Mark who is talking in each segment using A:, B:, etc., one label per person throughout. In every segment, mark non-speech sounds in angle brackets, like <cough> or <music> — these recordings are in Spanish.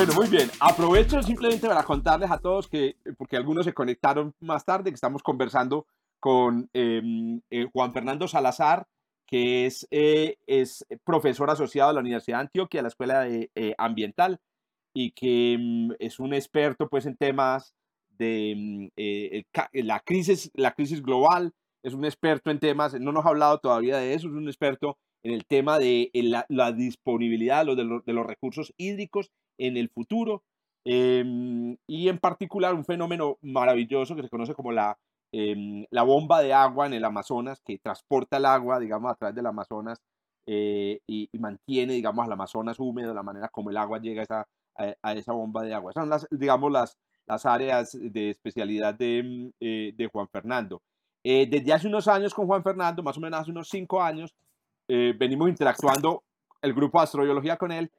A: Bueno, muy bien. Aprovecho simplemente para contarles a todos que, porque algunos se conectaron más tarde, que estamos conversando con em, eh, Juan Fernando Salazar, que es, eh, es profesor asociado a la Universidad de Antioquia, la Escuela de, eh, Ambiental, y que mm, es un experto pues, en temas de mm, la, crisis, la crisis global, es un experto en temas, no nos ha hablado todavía de eso, es un experto en el tema de la, disponibilidad de los, de los recursos hídricos en el futuro. Em, y en particular un fenómeno maravilloso que se conoce como la, em, la bomba de agua en el Amazonas, que transporta el agua, digamos, a través del Amazonas eh, y, mantiene, digamos, al Amazonas húmedo, la manera como el agua llega a esa, a, esa bomba de agua. Son las, digamos, las, las áreas de especialidad de, mm, eh, de Juan Fernando. Eh, desde hace unos años con Juan Fernando, más o menos hace unos cinco años, venimos interactuando el grupo de astrobiología con él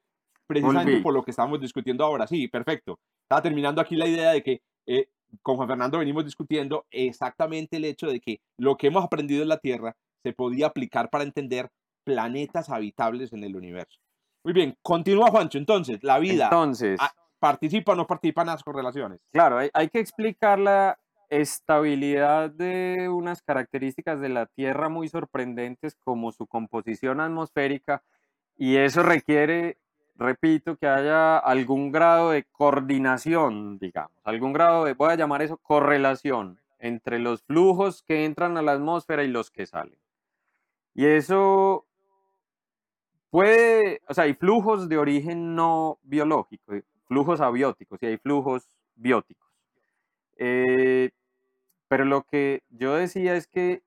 A: precisamente por lo que estamos discutiendo ahora. Sí, perfecto. Estaba terminando aquí la idea de que eh, con Juan Fernando venimos discutiendo exactamente el hecho de que lo que hemos aprendido en la Tierra se podía aplicar para entender planetas habitables en el universo. Muy bien, continúa Juancho. Entonces, la vida.
B: Entonces.
A: Ah, ¿Participa o no participa en las correlaciones?
B: Claro, hay, hay que explicar la estabilidad de unas características de la Tierra muy sorprendentes como su composición atmosférica y eso requiere repito, que haya algún grado de coordinación, digamos, algún grado de, voy a llamar eso correlación entre los flujos que entran a la atmósfera y los que salen. Y eso puede, o sea, hay flujos de origen no biológico, eh, flujos abióticos y hay flujos bióticos. Eh, pero lo que yo decía es que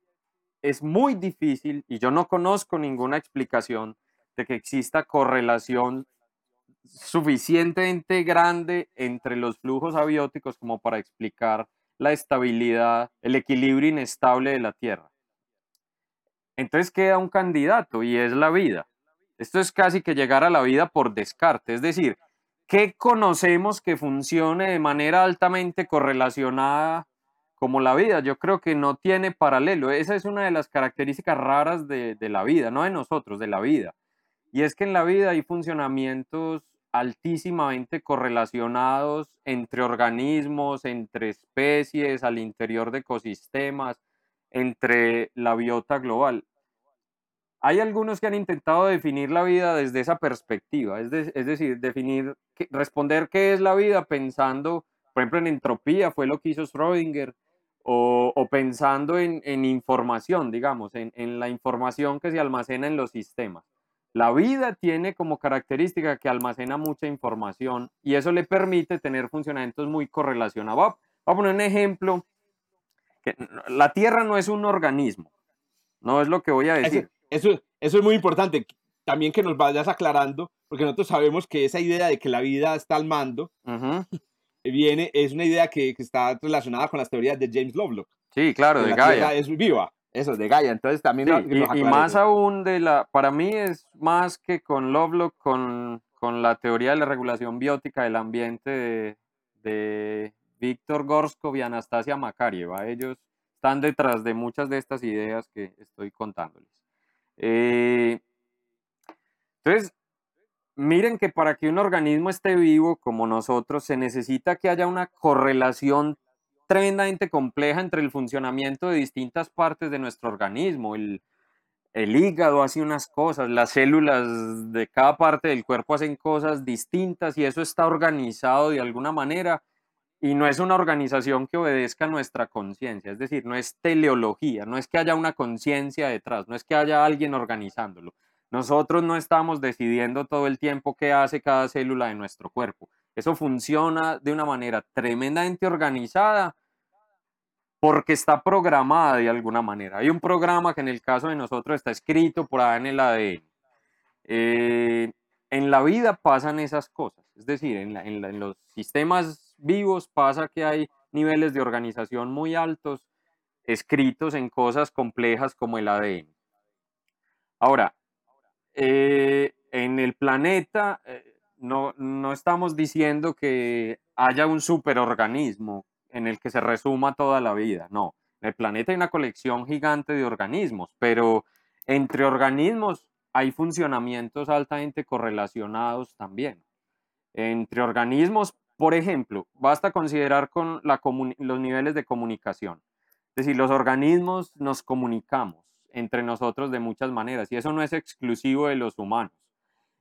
B: es muy difícil, y yo no conozco ninguna explicación de que exista correlación suficientemente grande entre los flujos abióticos como para explicar la estabilidad, el equilibrio inestable de la Tierra. Entonces queda un candidato y es la vida. Esto es casi que llegar a la vida por descarte, es decir, ¿qué conocemos que funcione de manera altamente correlacionada como la vida? Yo creo que no tiene paralelo. Esa es una de las características raras de, la vida, no de nosotros, de la vida. Y es que en la vida hay funcionamientos altísimamente correlacionados entre organismos, entre especies, al interior de ecosistemas, entre la biota global. Hay algunos que han intentado definir la vida desde esa perspectiva, es, decir, definir, responder qué es la vida pensando, por ejemplo, en entropía, fue lo que hizo Schrödinger, o, pensando en, información, digamos, en la información que se almacena en los sistemas. La vida tiene como característica que almacena mucha información y eso le permite tener funcionamientos muy correlacionados. Voy a poner un ejemplo. Que la Tierra no es un organismo, no es lo que voy a decir.
A: Eso, eso, es muy importante. También que nos vayas aclarando, porque nosotros sabemos que esa idea de que la vida está al mando viene, es una idea que, que, está relacionada con las teorías de James Lovelock.
B: Sí, claro, de
A: la
B: Gaia.
A: Tierra es viva. Eso, de Gaia. Entonces también...
B: y, más aún de la... Para mí es más que con Lovelock, con, con la teoría de la regulación biótica del ambiente de, de Víctor Gorskov y Anastasia Makarieva. Ellos están detrás de muchas de estas ideas que estoy contándoles. Eh, entonces, miren que para que un organismo esté vivo como nosotros, se necesita que haya una correlación tremendamente compleja entre el funcionamiento de distintas partes de nuestro organismo. El, el hígado hace unas cosas, las células de cada parte del cuerpo hacen cosas distintas y eso está organizado de alguna manera y no es una organización que obedezca nuestra conciencia, es decir, no es teleología, no es que haya una conciencia detrás, no es que haya alguien organizándolo. Nosotros no estamos decidiendo todo el tiempo qué hace cada célula de nuestro cuerpo. Eso funciona de una manera tremendamente organizada porque está programada de alguna manera. Hay un programa que en el caso de nosotros está escrito por ahí en el ADN. Eh, en la vida pasan esas cosas. Es decir, en, en los sistemas vivos pasa que hay niveles de organización muy altos escritos en cosas complejas como el ADN. Ahora, eh, en el planeta eh, no, no estamos diciendo que haya un superorganismo en el que se resuma toda la vida, no. En el planeta hay una colección gigante de organismos, pero entre organismos hay funcionamientos altamente correlacionados también. Entre organismos, por ejemplo, basta considerar con los niveles de comunicación. Es decir, los organismos nos comunicamos entre nosotros de muchas maneras y eso no es exclusivo de los humanos.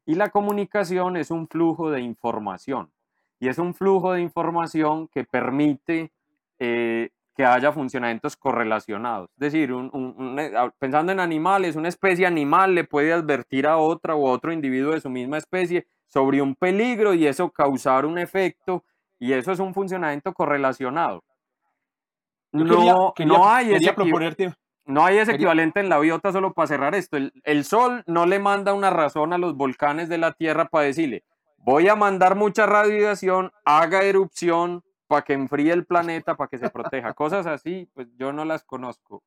B: Y la comunicación es un flujo de información y es un flujo de información que permite eh, que haya funcionamientos correlacionados. Es decir, eh, pensando en animales, una especie animal le puede advertir a otra o a otro individuo de su misma especie sobre un peligro y eso causar un efecto y eso es un funcionamiento correlacionado. No, no hay ese, no hay ese equivalente en la biota solo para cerrar esto. El, sol no le manda una razón a los volcanes de la Tierra para decirle, voy a mandar mucha radiación, haga erupción para que enfríe el planeta, para que se proteja. <laughs> Cosas así, pues yo no las conozco.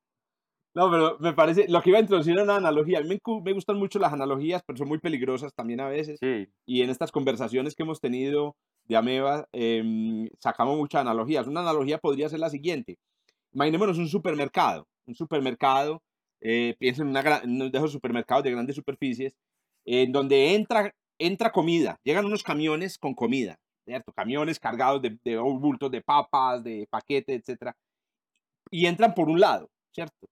A: No, pero me parece, lo que iba a introducir era una analogía. A mí me, gustan mucho las analogías, pero son muy peligrosas también a veces. Sí. Y en estas conversaciones que hemos tenido de Ameba, em, sacamos muchas analogías. Una analogía podría ser la siguiente imaginémonos un supermercado, un supermercado, eh, en, una de supermercados de grandes superficies, en donde entra, entra comida, llegan unos camiones con comida, ¿cierto? Camiones cargados de, de bultos de papas, de paquetes, etc. Y entran por un lado, ¿cierto?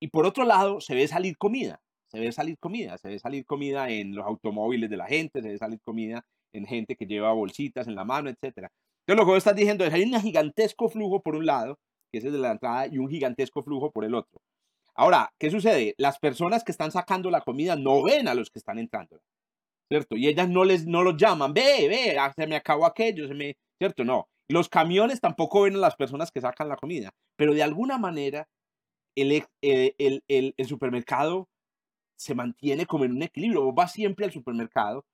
A: Y por otro lado se ve salir comida, se ve salir comida, se ve salir comida en los automóviles de la gente, se ve salir comida en gente que lleva bolsitas en la mano, etc. Entonces lo que vos estás diciendo es, hay un gigantesco flujo por un lado que es el de la entrada, y un gigantesco flujo por el otro. Ahora, ¿qué sucede? Las personas que están sacando la comida no ven a los que están entrando, ¿cierto? Y ellas no les no los llaman, ve, ve, ah, se me acabó aquello, se me, ¿cierto? No. Los camiones tampoco ven a las personas que sacan la comida, pero de alguna manera el, eh, el, el, el supermercado se mantiene como en un equilibrio. Vos vas siempre al supermercado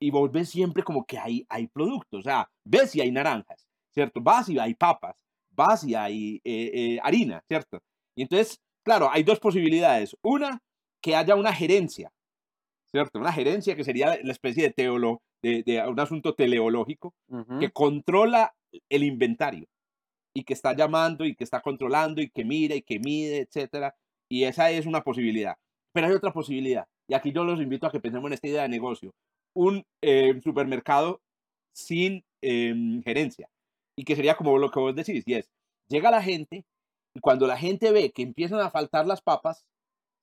A: y vos ves siempre como que hay, hay productos. O sea, ves si hay naranjas, ¿cierto? Vas y hay papas, y hay eh, eh, harina, ¿cierto? Y entonces, claro, hay dos posibilidades. Una, que haya una gerencia, ¿cierto? Una gerencia que sería la especie de teolo, de, un asunto teleológico que controla el inventario y que está llamando y que está controlando y que mira y que mide, etcétera. Y esa es una posibilidad. Pero hay otra posibilidad. Y aquí yo los invito a que pensemos en esta idea de negocio. Un eh, supermercado sin em, gerencia y que sería como lo que vos decís, y es, llega la gente y cuando la gente ve que empiezan a faltar las papas,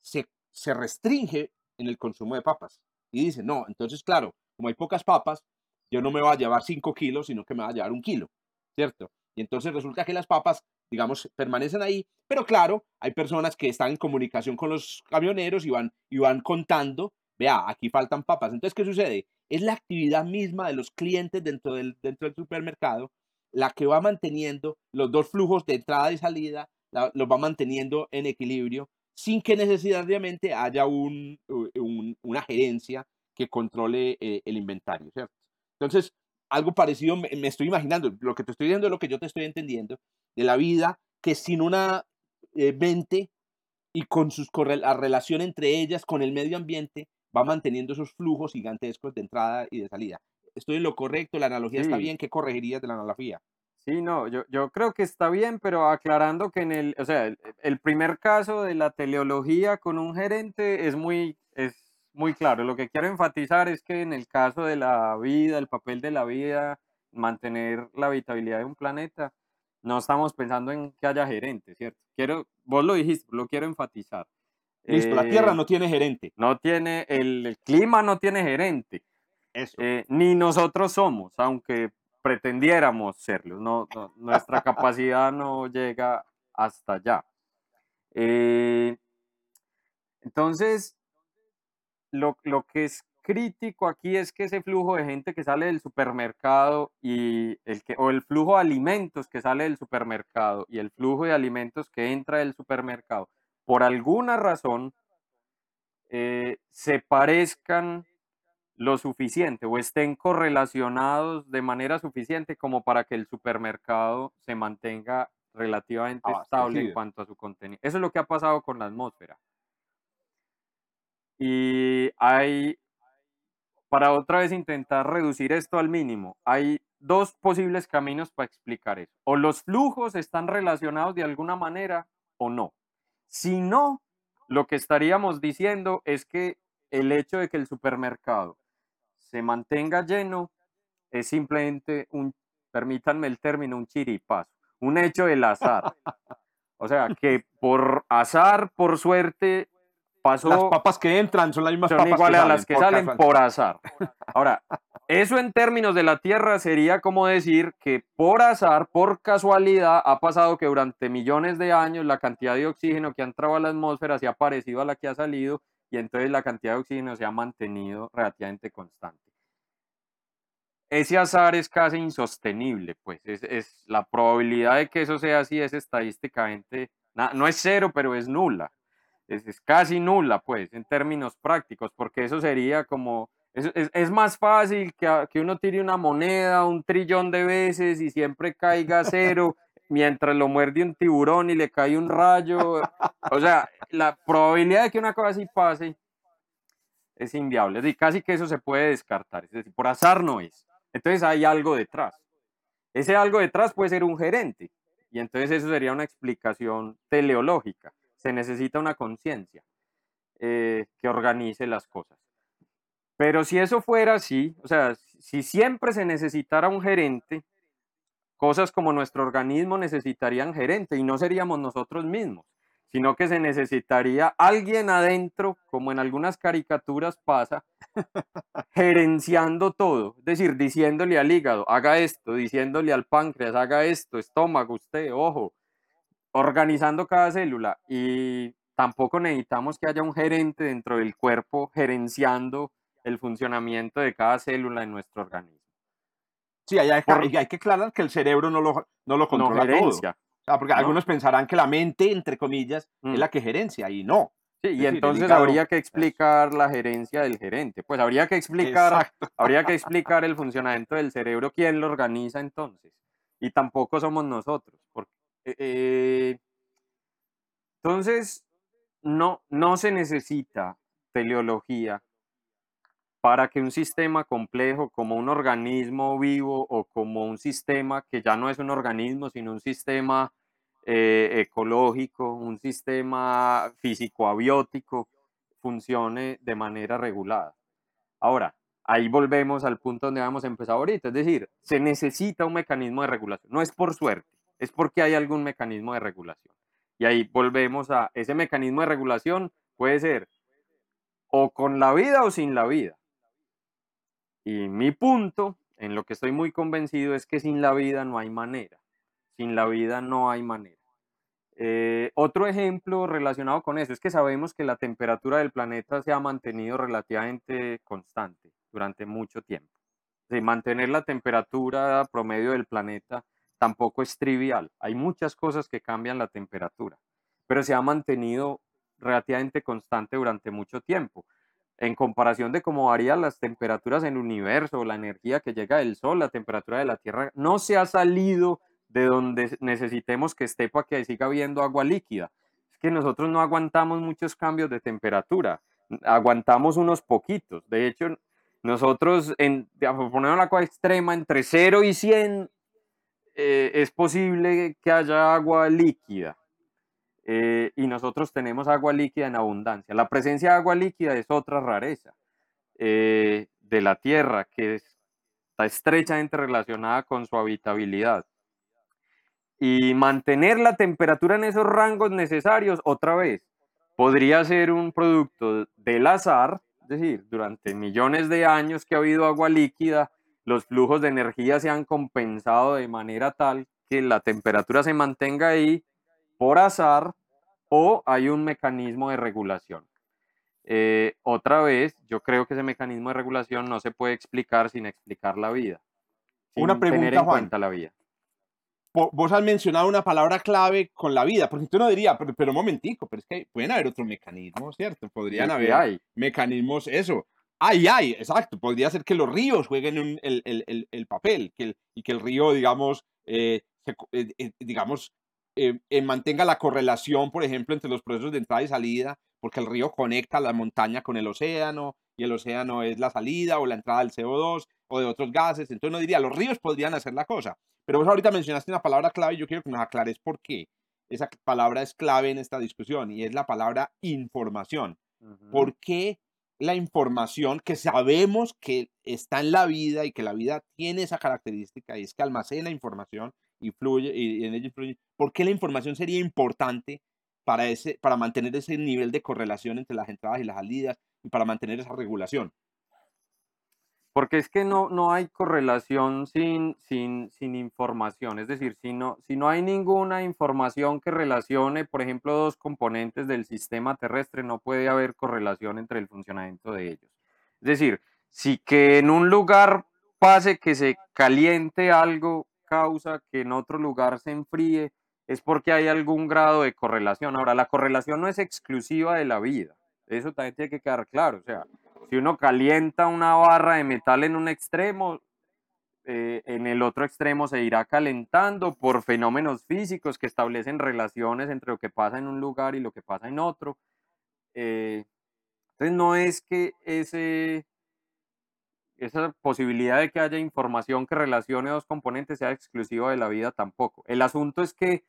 A: se, se restringe en el consumo de papas. Y dice, no, entonces claro, como hay pocas papas, yo no me voy a llevar 5 kilos, sino que me va a llevar un kilo, ¿cierto? Y entonces resulta que las papas, digamos, permanecen ahí, pero claro, hay personas que están en comunicación con los camioneros y van, y van contando, vea, aquí faltan papas. Entonces, ¿qué sucede? Es la actividad misma de los clientes dentro del, dentro del supermercado la que va manteniendo los dos flujos de entrada y salida, los va manteniendo en equilibrio sin que necesariamente haya un, una gerencia que controle eh, el inventario, ¿cierto? Entonces, algo parecido me, estoy imaginando, lo que te estoy diciendo es lo que yo te estoy entendiendo, de la vida que sin una eh, mente y con sus, la relación entre ellas, con el medio ambiente, va manteniendo esos flujos gigantescos de entrada y de salida estoy en lo correcto, la analogía está bien, ¿qué corregirías de la analogía?
B: Sí, no, yo, yo creo que está bien, pero aclarando que en el, o sea, el, primer caso de la teleología con un gerente es muy, es muy claro. Lo que quiero enfatizar es que en el caso de la vida, el papel de la vida, mantener la habitabilidad de un planeta, no estamos pensando en que haya gerente, ¿cierto? Quiero, vos lo dijiste, lo quiero enfatizar.
A: Listo, la Tierra eh, no tiene gerente.
B: No tiene, el, el clima no tiene gerente. Eh, ni nosotros somos, aunque pretendiéramos serlo. Nuestra capacidad no llega hasta allá. Eh, entonces, lo, que es crítico aquí es que ese flujo de gente que sale del supermercado y el que, o el flujo de alimentos que sale del supermercado y el flujo de alimentos que entra del supermercado, por alguna razón, eh, se parezcan lo suficiente o estén correlacionados de manera suficiente como para que el supermercado se mantenga relativamente estable en cuanto a su contenido. Eso es lo que ha pasado con la atmósfera. Y hay, para otra vez intentar reducir esto al mínimo, hay dos posibles caminos para explicar eso. O los flujos están relacionados de alguna manera o no. Si no, lo que estaríamos diciendo es que el hecho de que el supermercado se mantenga lleno es simplemente un, permítanme el término, un chiripazo, un hecho del azar. <laughs> O sea, que por azar, por suerte, pasó.
A: Las papas que entran son las mismas
B: son iguales a las que salen por azar. Ahora, eso en términos de la Tierra sería como decir que por azar, por casualidad, ha pasado que durante millones de años la cantidad de oxígeno que ha entrado a la atmósfera se ha parecido a la que ha salido y entonces la cantidad de oxígeno se ha mantenido relativamente constante. Ese azar es casi insostenible, pues es, la probabilidad de que eso sea así es estadísticamente, no es cero, pero es nula. Es, casi nula, pues, en términos prácticos, porque eso sería como, es, es, más fácil que, que uno tire una moneda un trillón de veces y siempre caiga cero mientras lo muerde un tiburón y le cae un rayo. O sea, la probabilidad de que una cosa así pase es inviable. Es decir, casi que eso se puede descartar. Es decir, por azar no es. Entonces hay algo detrás. Ese algo detrás puede ser un gerente. Y entonces eso sería una explicación teleológica. Se necesita una conciencia eh, que organice las cosas. Pero si eso fuera así, o sea, si siempre se necesitara un gerente, Cosas como nuestro organismo necesitarían gerente y no seríamos nosotros mismos, sino que se necesitaría alguien adentro, como en algunas caricaturas pasa, gerenciando todo, es decir, diciéndole al hígado, haga esto, diciéndole al páncreas, haga esto, estómago, usted, ojo, organizando cada célula y tampoco necesitamos que haya un gerente dentro del cuerpo gerenciando el funcionamiento de cada célula en nuestro organismo.
A: Sí, hay, hay, que aclarar que el cerebro no lo, no lo controla todo. O sea, porque algunos pensarán que la mente, entre comillas, es
B: mm.
A: la que gerencia y no.
B: Sí, y entonces habría que explicar la gerencia del gerente. Pues habría que explicar, habría que explicar el funcionamiento del cerebro, quién lo organiza entonces. Y tampoco somos nosotros. Porque, eh, eh, entonces, no, no se necesita teleología para que un sistema complejo como un organismo vivo o como un sistema que ya no es un organismo, sino un sistema eh, ecológico, un sistema físico-abiótico, funcione de manera regulada. Ahora, ahí volvemos al punto donde hemos empezado ahorita, es decir, se necesita un mecanismo de regulación, no es por suerte, es porque hay algún mecanismo de regulación. Y ahí volvemos a ese mecanismo de regulación, puede ser o con la vida o sin la vida. Y mi punto, en lo que estoy muy convencido, es que sin la vida no hay manera. Sin la vida no hay manera. Eh, otro ejemplo relacionado con eso es que sabemos que la temperatura del planeta se ha mantenido relativamente constante durante mucho tiempo. De mantener la temperatura promedio del planeta tampoco es trivial. Hay muchas cosas que cambian la temperatura, pero se ha mantenido relativamente constante durante mucho tiempo en comparación de cómo varían las temperaturas en el universo, la energía que llega del Sol, la temperatura de la Tierra, no se ha salido de donde necesitemos que esté para que siga habiendo agua líquida. Es que nosotros no aguantamos muchos cambios de temperatura, aguantamos unos poquitos. De hecho, nosotros, en, poner la cosa extrema, entre 0 y 100 eh, es posible que haya agua líquida eh, y nosotros tenemos agua líquida en abundancia. La presencia de agua líquida es otra rareza eh, de la Tierra que está estrechamente relacionada con su habitabilidad. Y mantener la temperatura en esos rangos necesarios, otra vez, podría ser un producto del azar, es decir, durante millones de años que ha habido agua líquida, los flujos de energía se han compensado de manera tal que la temperatura se mantenga ahí por azar o hay un mecanismo de regulación. Eh, otra vez, yo creo que ese mecanismo de regulación no se puede explicar sin explicar la vida.
A: una pregunta,
B: tener en cuenta la vida.
A: Vos has mencionado una palabra clave con la vida, porque tú no dirías, pero, pero un momentico, pero es que pueden haber otros mecanismos, ¿cierto? Podrían haber mecanismos, eso, Ay, ay, exacto. Podría ser que los ríos jueguen un- el, el- el- el papel que y que el río, digamos, eh, eh, eh, digamos eh, eh, mantenga la correlación, por ejemplo, entre los procesos de entrada y salida, porque el río conecta la montaña con el océano y el océano es la salida o la entrada del CO2 o de otros gases. Entonces uno diría, los ríos podrían hacer la cosa. Pero vos ahorita mencionaste una palabra clave y yo quiero que nos aclares por qué esa palabra es clave en esta discusión y es la palabra información.
B: Ujú.
A: ¿Por qué la información que sabemos que está en la vida y que la vida tiene esa característica y es que almacena información y fluye y, en ella influye? ¿Por qué la información sería importante para ese para mantener ese nivel de correlación entre las entradas y las salidas y para mantener esa regulación?
B: Porque es que no, no hay correlación sin, sin, sin información. Es decir, si no, si no hay ninguna información que relacione, por ejemplo, dos componentes del sistema terrestre, no puede haber correlación entre el funcionamiento de ellos. Es decir, si que en un lugar pase que se caliente algo, causa que en otro lugar se enfríe, es porque hay algún grado de correlación. Ahora, la correlación no es exclusiva de la vida. Eso también tiene que quedar claro. O sea, si uno calienta una barra de metal en un extremo, eh, en el otro extremo se irá calentando por fenómenos físicos que establecen relaciones entre lo que pasa en un lugar y lo que pasa en otro. Eh, entonces no es que ese, esa posibilidad de que haya información que relacione dos componentes sea exclusiva de la vida tampoco. El asunto es que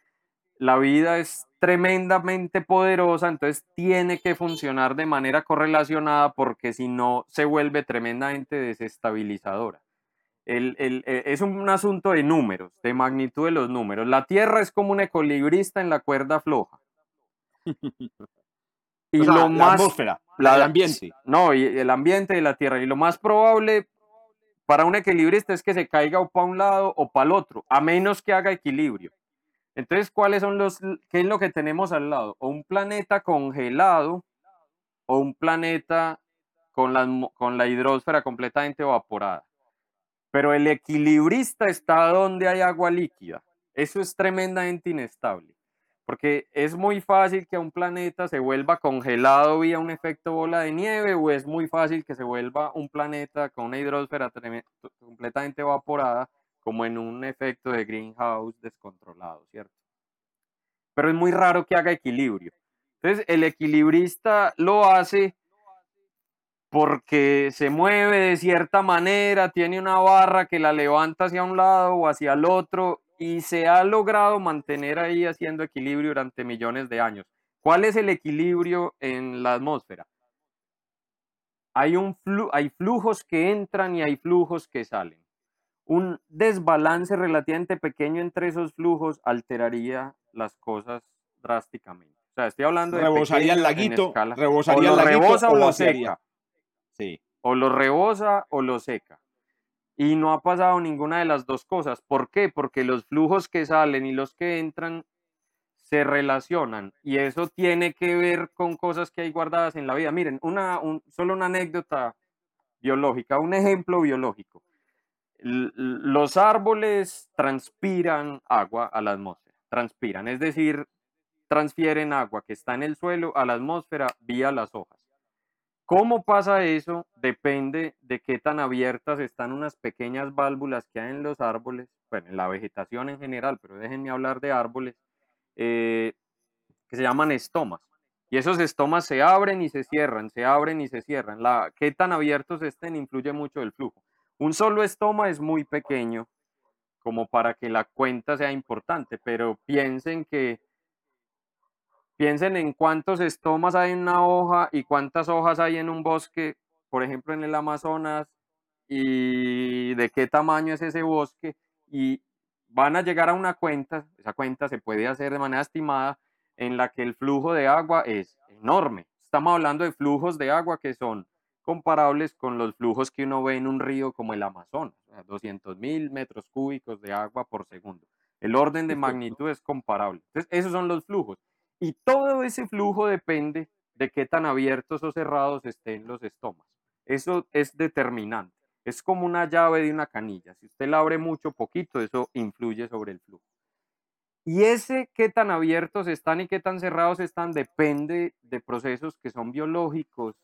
B: la vida es tremendamente poderosa, entonces tiene que funcionar de manera correlacionada porque si no se vuelve tremendamente desestabilizadora. El- el- eh, es un asunto de números, de magnitud de los números. La Tierra es como un equilibrista en la cuerda floja. <laughs> Y
A: O sea,
B: lo
A: la
B: más
A: atmósfera,
B: la-
A: el ambiente.
B: no, y el ambiente de la Tierra. Y lo más probable para un equilibrista es que se caiga o para un lado o para el otro, a menos que haga equilibrio. Entonces, ¿cuáles son los, qué es lo que tenemos al lado? O un planeta congelado o un planeta con la, con la hidrosfera completamente evaporada. Pero el equilibrista está donde hay agua líquida. Eso es tremendamente inestable. Porque es muy fácil que un planeta se vuelva congelado vía un efecto bola de nieve o es muy fácil que se vuelva un planeta con una hidrosfera completamente evaporada como en un efecto de greenhouse descontrolado, ¿cierto? Pero es muy raro que haga equilibrio. Entonces, el equilibrista lo hace porque se mueve de cierta manera, tiene una barra que la levanta hacia un lado o hacia el otro y se ha logrado mantener ahí haciendo equilibrio durante millones de años. ¿Cuál es el equilibrio en la atmósfera? Hay, un flu- hay flujos que entran y hay flujos que salen. Un desbalance relativamente pequeño entre esos flujos alteraría las cosas drásticamente. O sea, estoy hablando de
A: Rebosaría el laguito, rebosaría
B: o
A: el laguito
B: rebosa o
A: o
B: lo seca
A: Sí.
B: o lo rebosa o lo seca. Y no ha pasado ninguna de las dos cosas. ¿Por qué? Porque los flujos que salen y los que entran se relacionan y eso tiene que ver con cosas que hay guardadas en la vida. Miren, una, un- solo una anécdota biológica, un ejemplo biológico. Los árboles transpiran agua a la atmósfera, transpiran, es decir, transfieren agua que está en el suelo a la atmósfera vía las hojas. ¿Cómo pasa eso? Depende de qué tan abiertas están unas pequeñas válvulas que hay en los árboles, bueno, en la vegetación en general, pero déjenme hablar de árboles, eh, que se llaman estomas. Y esos estomas se abren y se cierran, se abren y se cierran. La, qué tan abiertos estén influye mucho el flujo. Un solo estoma es muy pequeño como para que la cuenta sea importante, pero piensen que piensen en cuántos estomas hay en una hoja y cuántas hojas hay en un bosque, por ejemplo en el Amazonas, y de qué tamaño es ese bosque, y van a llegar a una cuenta, esa cuenta se puede hacer de manera estimada, en la que el flujo de agua es enorme. Estamos hablando de flujos de agua que son comparables con los flujos que uno ve en un río como el Amazonas, o sea, 200 mil metros cúbicos de agua por segundo. El orden de magnitud es comparable. Entonces, esos son los flujos. Y todo ese flujo depende de qué tan abiertos o cerrados estén los estomas. Eso es determinante. Es como una llave de una canilla. Si usted la abre mucho, poquito, eso influye sobre el flujo. Y ese qué tan abiertos están y qué tan cerrados están depende de procesos que son biológicos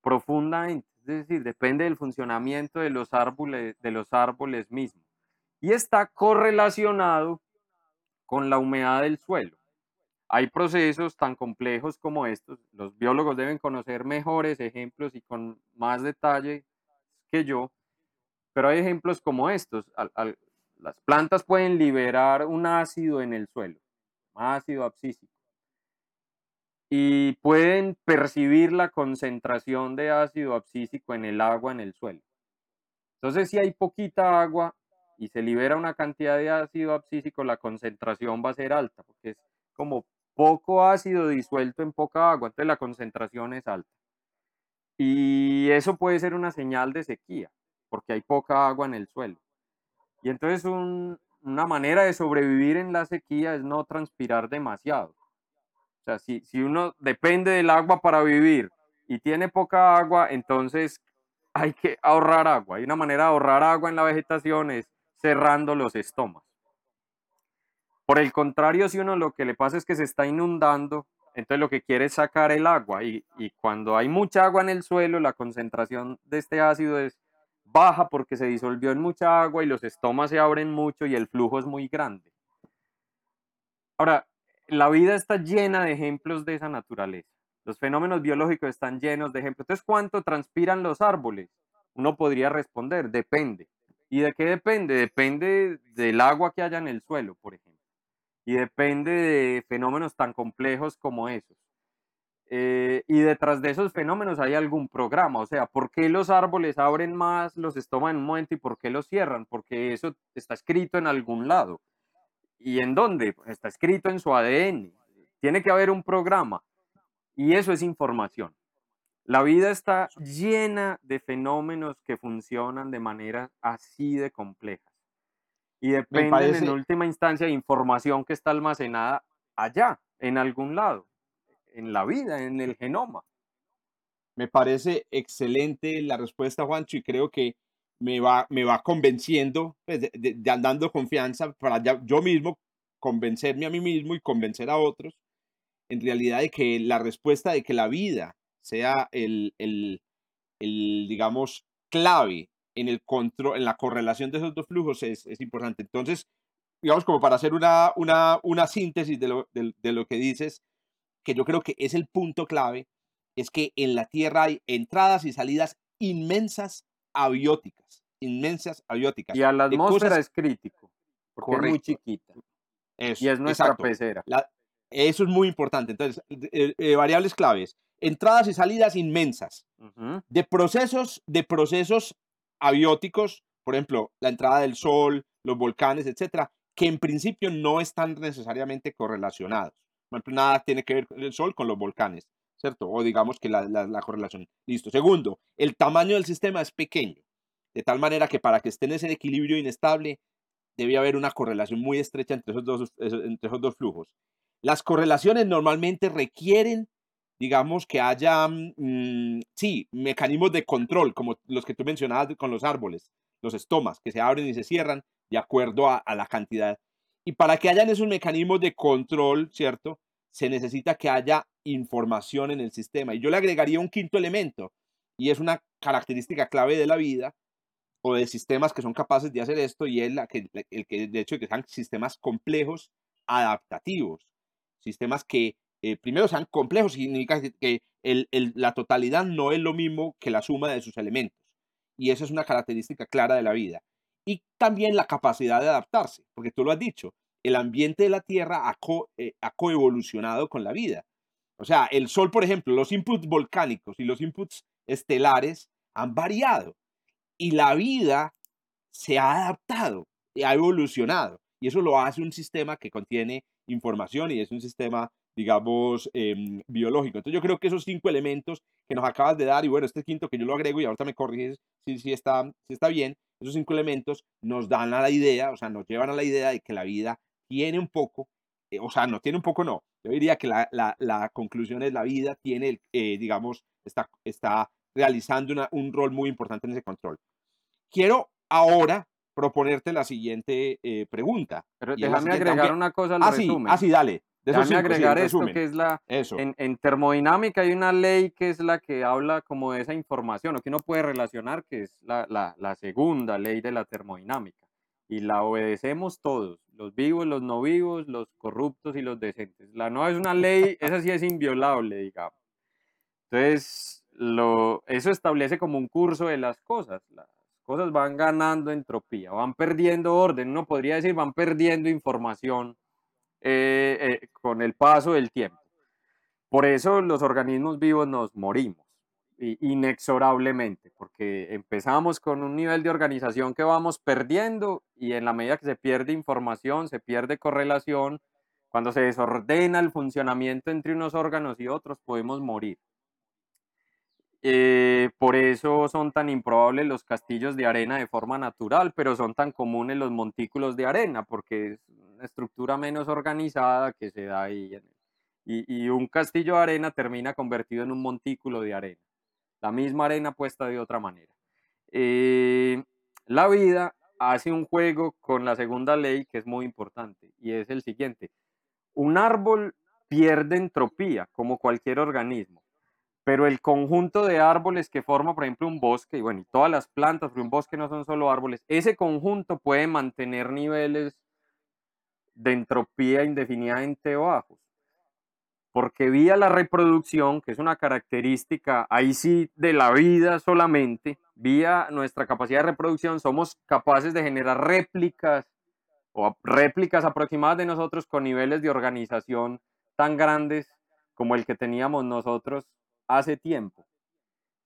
B: profundamente. Es decir, depende del funcionamiento de los árboles, de los árboles mismos. Y está correlacionado con la humedad del suelo. Hay procesos tan complejos como estos, los biólogos deben conocer mejores ejemplos y con más detalle que yo, pero hay ejemplos como estos. las plantas pueden liberar un ácido en el suelo, ácido abscísico, y pueden percibir la concentración de ácido abscísico en el agua en el suelo. Entonces, si hay poquita agua y se libera una cantidad de ácido abscísico, la concentración va a ser alta, porque es como poco ácido disuelto en poca agua, entonces la concentración es alta. Y eso puede ser una señal de sequía, porque hay poca agua en el suelo. Y entonces una manera de sobrevivir en la sequía es no transpirar demasiado. O sea, si, uno depende del agua para vivir y tiene poca agua, entonces hay que ahorrar agua. Hay una manera de ahorrar agua en la vegetación es cerrando los estomas. Por el contrario, si uno lo que le pasa es que se está inundando, entonces lo que quiere es sacar el agua y, cuando hay mucha agua en el suelo, la concentración de este ácido es baja porque se disolvió en mucha agua y los estomas se abren mucho y el flujo es muy grande. Ahora, la vida está llena de ejemplos de esa naturaleza. Los fenómenos biológicos están llenos de ejemplos. Entonces, ¿cuánto transpiran los árboles? Uno podría responder, depende. ¿Y de qué depende? Depende del agua que haya en el suelo, por ejemplo y depende de fenómenos tan complejos como esos. Eh, y detrás de esos fenómenos hay algún programa, o sea, ¿por qué los árboles abren más los estomas en un momento y por qué los cierran? Porque eso está escrito en algún lado. ¿Y en dónde? Pues está escrito en su ADN. Tiene que haber un programa. Y eso es información. La vida está llena de fenómenos que funcionan de manera así de compleja y depende en última instancia de información que está almacenada allá, en algún lado, en la vida, en el genoma.
A: Me parece excelente la respuesta, Juancho, y creo que me va, me va convenciendo, pues, de, dando confianza para yo mismo convencerme a mí mismo y convencer a otros, en realidad de que la respuesta de que la vida sea el, el, el digamos, clave en el control, en la correlación de esos dos flujos es, importante. Entonces, digamos, como para hacer una, una, una síntesis de lo, de, lo que dices, que yo creo que es el punto clave, es que en la Tierra hay entradas y salidas inmensas abióticas, inmensas abióticas.
B: Y a la atmósfera es crítico, porque es muy chiquita. y es nuestra pecera.
A: eso es muy importante. Entonces, eh, eh, variables claves, entradas y salidas inmensas, de procesos, de procesos abióticos, por ejemplo, la entrada del sol, los volcanes, etcétera, que en principio no están necesariamente correlacionados. Por ejemplo, nada tiene que ver el sol con los volcanes, ¿cierto? O digamos que la, la, correlación. Listo. Segundo, el tamaño del sistema es pequeño, de tal manera que para que esté en ese equilibrio inestable, debe haber una correlación muy estrecha entre esos dos, entre esos dos flujos. Las correlaciones normalmente requieren digamos, que haya, mm, sí, mecanismos de control, como los que tú mencionabas con los árboles, los estomas, que se abren y se cierran de acuerdo a, la cantidad. Y para que hayan esos mecanismos de control, ¿cierto? Se necesita que haya información en el sistema. Y yo le agregaría un quinto elemento, y es una característica clave de la vida o de sistemas que son capaces de hacer esto, y es la que, el que de hecho que sean sistemas complejos, adaptativos, sistemas que eh, primero sean complejos, significa que la totalidad no es lo mismo que la suma de sus elementos. Y esa es una característica clara de la vida. Y también la capacidad de adaptarse, porque tú lo has dicho, el ambiente de la Tierra ha, eh, ha coevolucionado con la vida. O sea, el Sol, por ejemplo, los inputs volcánicos y los inputs estelares han variado. Y la vida se ha adaptado, y ha evolucionado. Y eso lo hace un sistema que contiene información y es un sistema digamos, em, biológico. Entonces yo creo que esos cinco elementos que nos acabas de dar, y bueno, este quinto que yo lo agrego y ahorita me corriges si, si, está, si está bien, esos cinco elementos nos dan a la idea, o sea, nos llevan a la idea de que la vida tiene un poco, eh, o sea, no tiene un poco, no. Yo diría que la, la, la conclusión es la vida tiene, eh, digamos, está, está realizando una, un rol muy importante en ese control. Quiero ahora proponerte la siguiente eh, pregunta.
B: Pero déjame agregar una cosa al
A: ah, Sí, ah, sí, dale. De esos
B: Déjame
A: cinco, sí,
B: agregar
A: en
B: esto
A: resumen.
B: que es la,
A: Eso.
B: en, en termodinámica hay una ley que es la que habla como de esa información, o que uno puede relacionar, que es la, la- la segunda ley de la termodinámica. Y la obedecemos todos, los vivos, los no vivos, los corruptos y los decentes. La no es una ley, <laughs> esa sí es inviolable, digamos. Entonces, lo, eso establece como un curso de las cosas. Las cosas van ganando entropía, van perdiendo orden. Uno podría decir, van perdiendo información eh, eh, con el paso del tiempo. Por eso los organismos vivos nos morimos inexorablemente, porque empezamos con un nivel de organización que vamos perdiendo y en la medida que se pierde información, se pierde correlación, cuando se desordena el funcionamiento entre unos órganos y otros, podemos morir. Eh, por eso son tan improbables los castillos de arena de forma natural, pero son tan comunes los montículos de arena, porque estructura menos organizada que se da ahí. en el- y, y un castillo de arena termina convertido en un montículo de arena. La misma arena puesta de otra manera. Eh, la vida hace un juego con la segunda ley que es muy importante y es el siguiente. Un árbol pierde entropía como cualquier organismo pero el conjunto de árboles que forma, por ejemplo, un bosque, y bueno, y todas las plantas, porque un bosque no son solo árboles, ese conjunto puede mantener niveles de entropía indefinidamente bajos. Porque vía la reproducción, que es una característica ahí sí de la vida solamente, vía nuestra capacidad de reproducción, somos capaces de generar réplicas o réplicas aproximadas de nosotros con niveles de organización tan grandes como el que teníamos nosotros hace tiempo.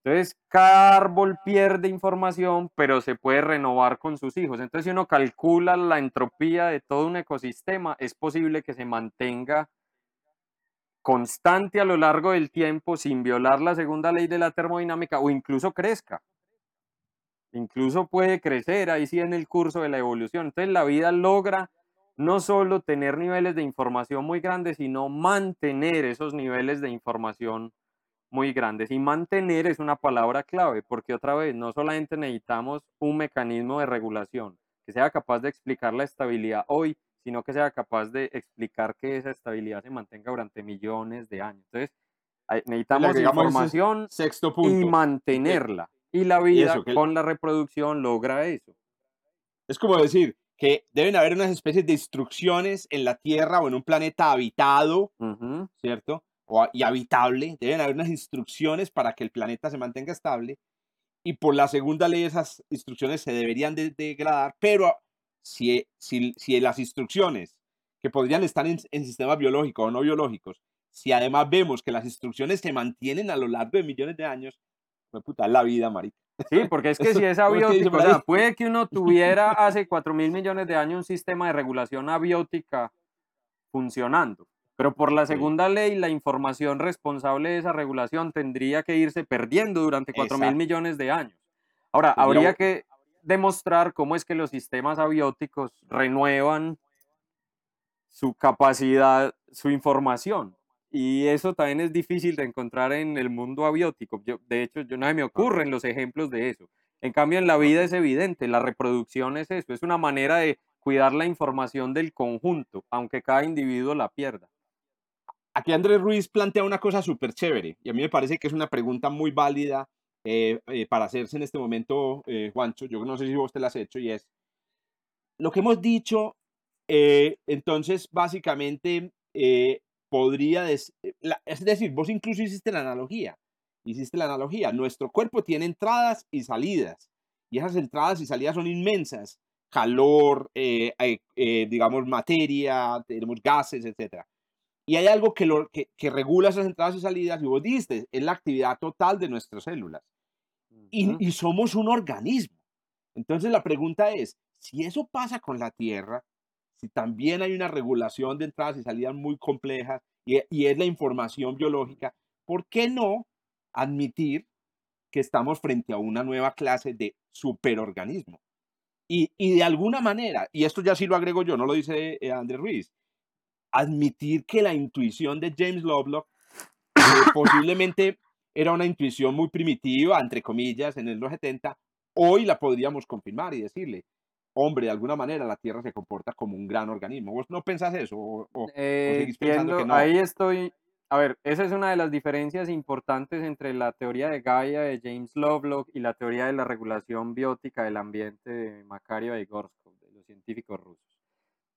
B: Entonces, cada árbol pierde información, pero se puede renovar con sus hijos. Entonces, si uno calcula la entropía de todo un ecosistema, es posible que se mantenga constante a lo largo del tiempo sin violar la segunda ley de la termodinámica o incluso crezca. Incluso puede crecer ahí sí en el curso de la evolución. Entonces, la vida logra no solo tener niveles de información muy grandes, sino mantener esos niveles de información muy grandes. Y mantener es una palabra clave, porque otra vez, no solamente necesitamos un mecanismo de regulación que sea capaz de explicar la estabilidad hoy, sino que sea capaz de explicar que esa estabilidad se mantenga durante millones de años. Entonces, hay- necesitamos información
A: Sexto
B: y
A: punto.
B: mantenerla. Y la vida con la reproducción logra eso.
A: Es como decir que deben haber unas especies de instrucciones en la Tierra o en un planeta habitado. ¿cierto? O, y habitable. Deben haber unas instrucciones para que el planeta se mantenga estable. Y por la segunda ley esas instrucciones se deberían de- degradar, pero si, si, si las instrucciones que podrían estar en, en sistemas biológicos o no biológicos, si además vemos que las instrucciones se mantienen a lo largo de millones de años, pues puta, la vida, marica.
B: Sí, porque es que
A: Eso, <laughs>
B: si es
A: ¿cómo es que dice
B: abiótico, o sea, puede que uno <laughs> tuviera hace 4 mil millones de años un sistema de regulación abiótica funcionando, pero por la
A: Sí.
B: segunda ley la información responsable de esa regulación tendría que irse perdiendo durante 4 mil millones de años. Ahora,
A: Tendría
B: habría que demostrar cómo es que los sistemas abióticos renuevan su capacidad, su información. Y eso también es difícil de encontrar en el mundo abiótico. Yo, de hecho, yo no me ocurren los ejemplos de eso. En cambio, en la vida es evidente, la reproducción es eso, es una manera de cuidar la información del conjunto, aunque cada individuo la pierda.
A: Aquí Andrés Ruiz plantea una cosa súper chévere y a mí me parece que es una pregunta muy válida eh, eh, para hacerse en este momento, eh, Juancho. Yo no sé si vos te la has hecho y es lo que hemos dicho. entonces, básicamente, podría, des- la- es decir, vos incluso hiciste la analogía. Hiciste la analogía. Nuestro cuerpo tiene entradas y salidas y esas entradas y salidas son inmensas. Calor, digamos, materia, tenemos gases, etcétera. Y hay algo que, lo, que, que regula esas entradas y salidas, y vos dijiste, es la actividad total de nuestras células. Y, somos un organismo. Entonces la pregunta es, si eso pasa con la Tierra, si también hay una regulación de entradas y salidas muy complejas, y, y es la información biológica, ¿por qué no admitir que estamos frente a una nueva clase de superorganismo? Y, y de alguna manera, y esto ya sí lo agrego yo, no lo dice eh, Andrés Ruiz, admitir que la intuición de James Lovelock eh, <coughs> posiblemente era una intuición muy primitiva, entre comillas, en el los 70, hoy la podríamos confirmar y decirle, hombre, de alguna manera la Tierra se comporta como un gran organismo. ¿Vos no pensás eso? ¿O, o- o
B: Eh,
A: seguís pensando que no?
B: ahí estoy. A ver, esa es una de las diferencias importantes entre la teoría de Gaia de James Lovelock y la teoría de la regulación biótica del ambiente de Makaria y Gorskov, de los científicos rusos.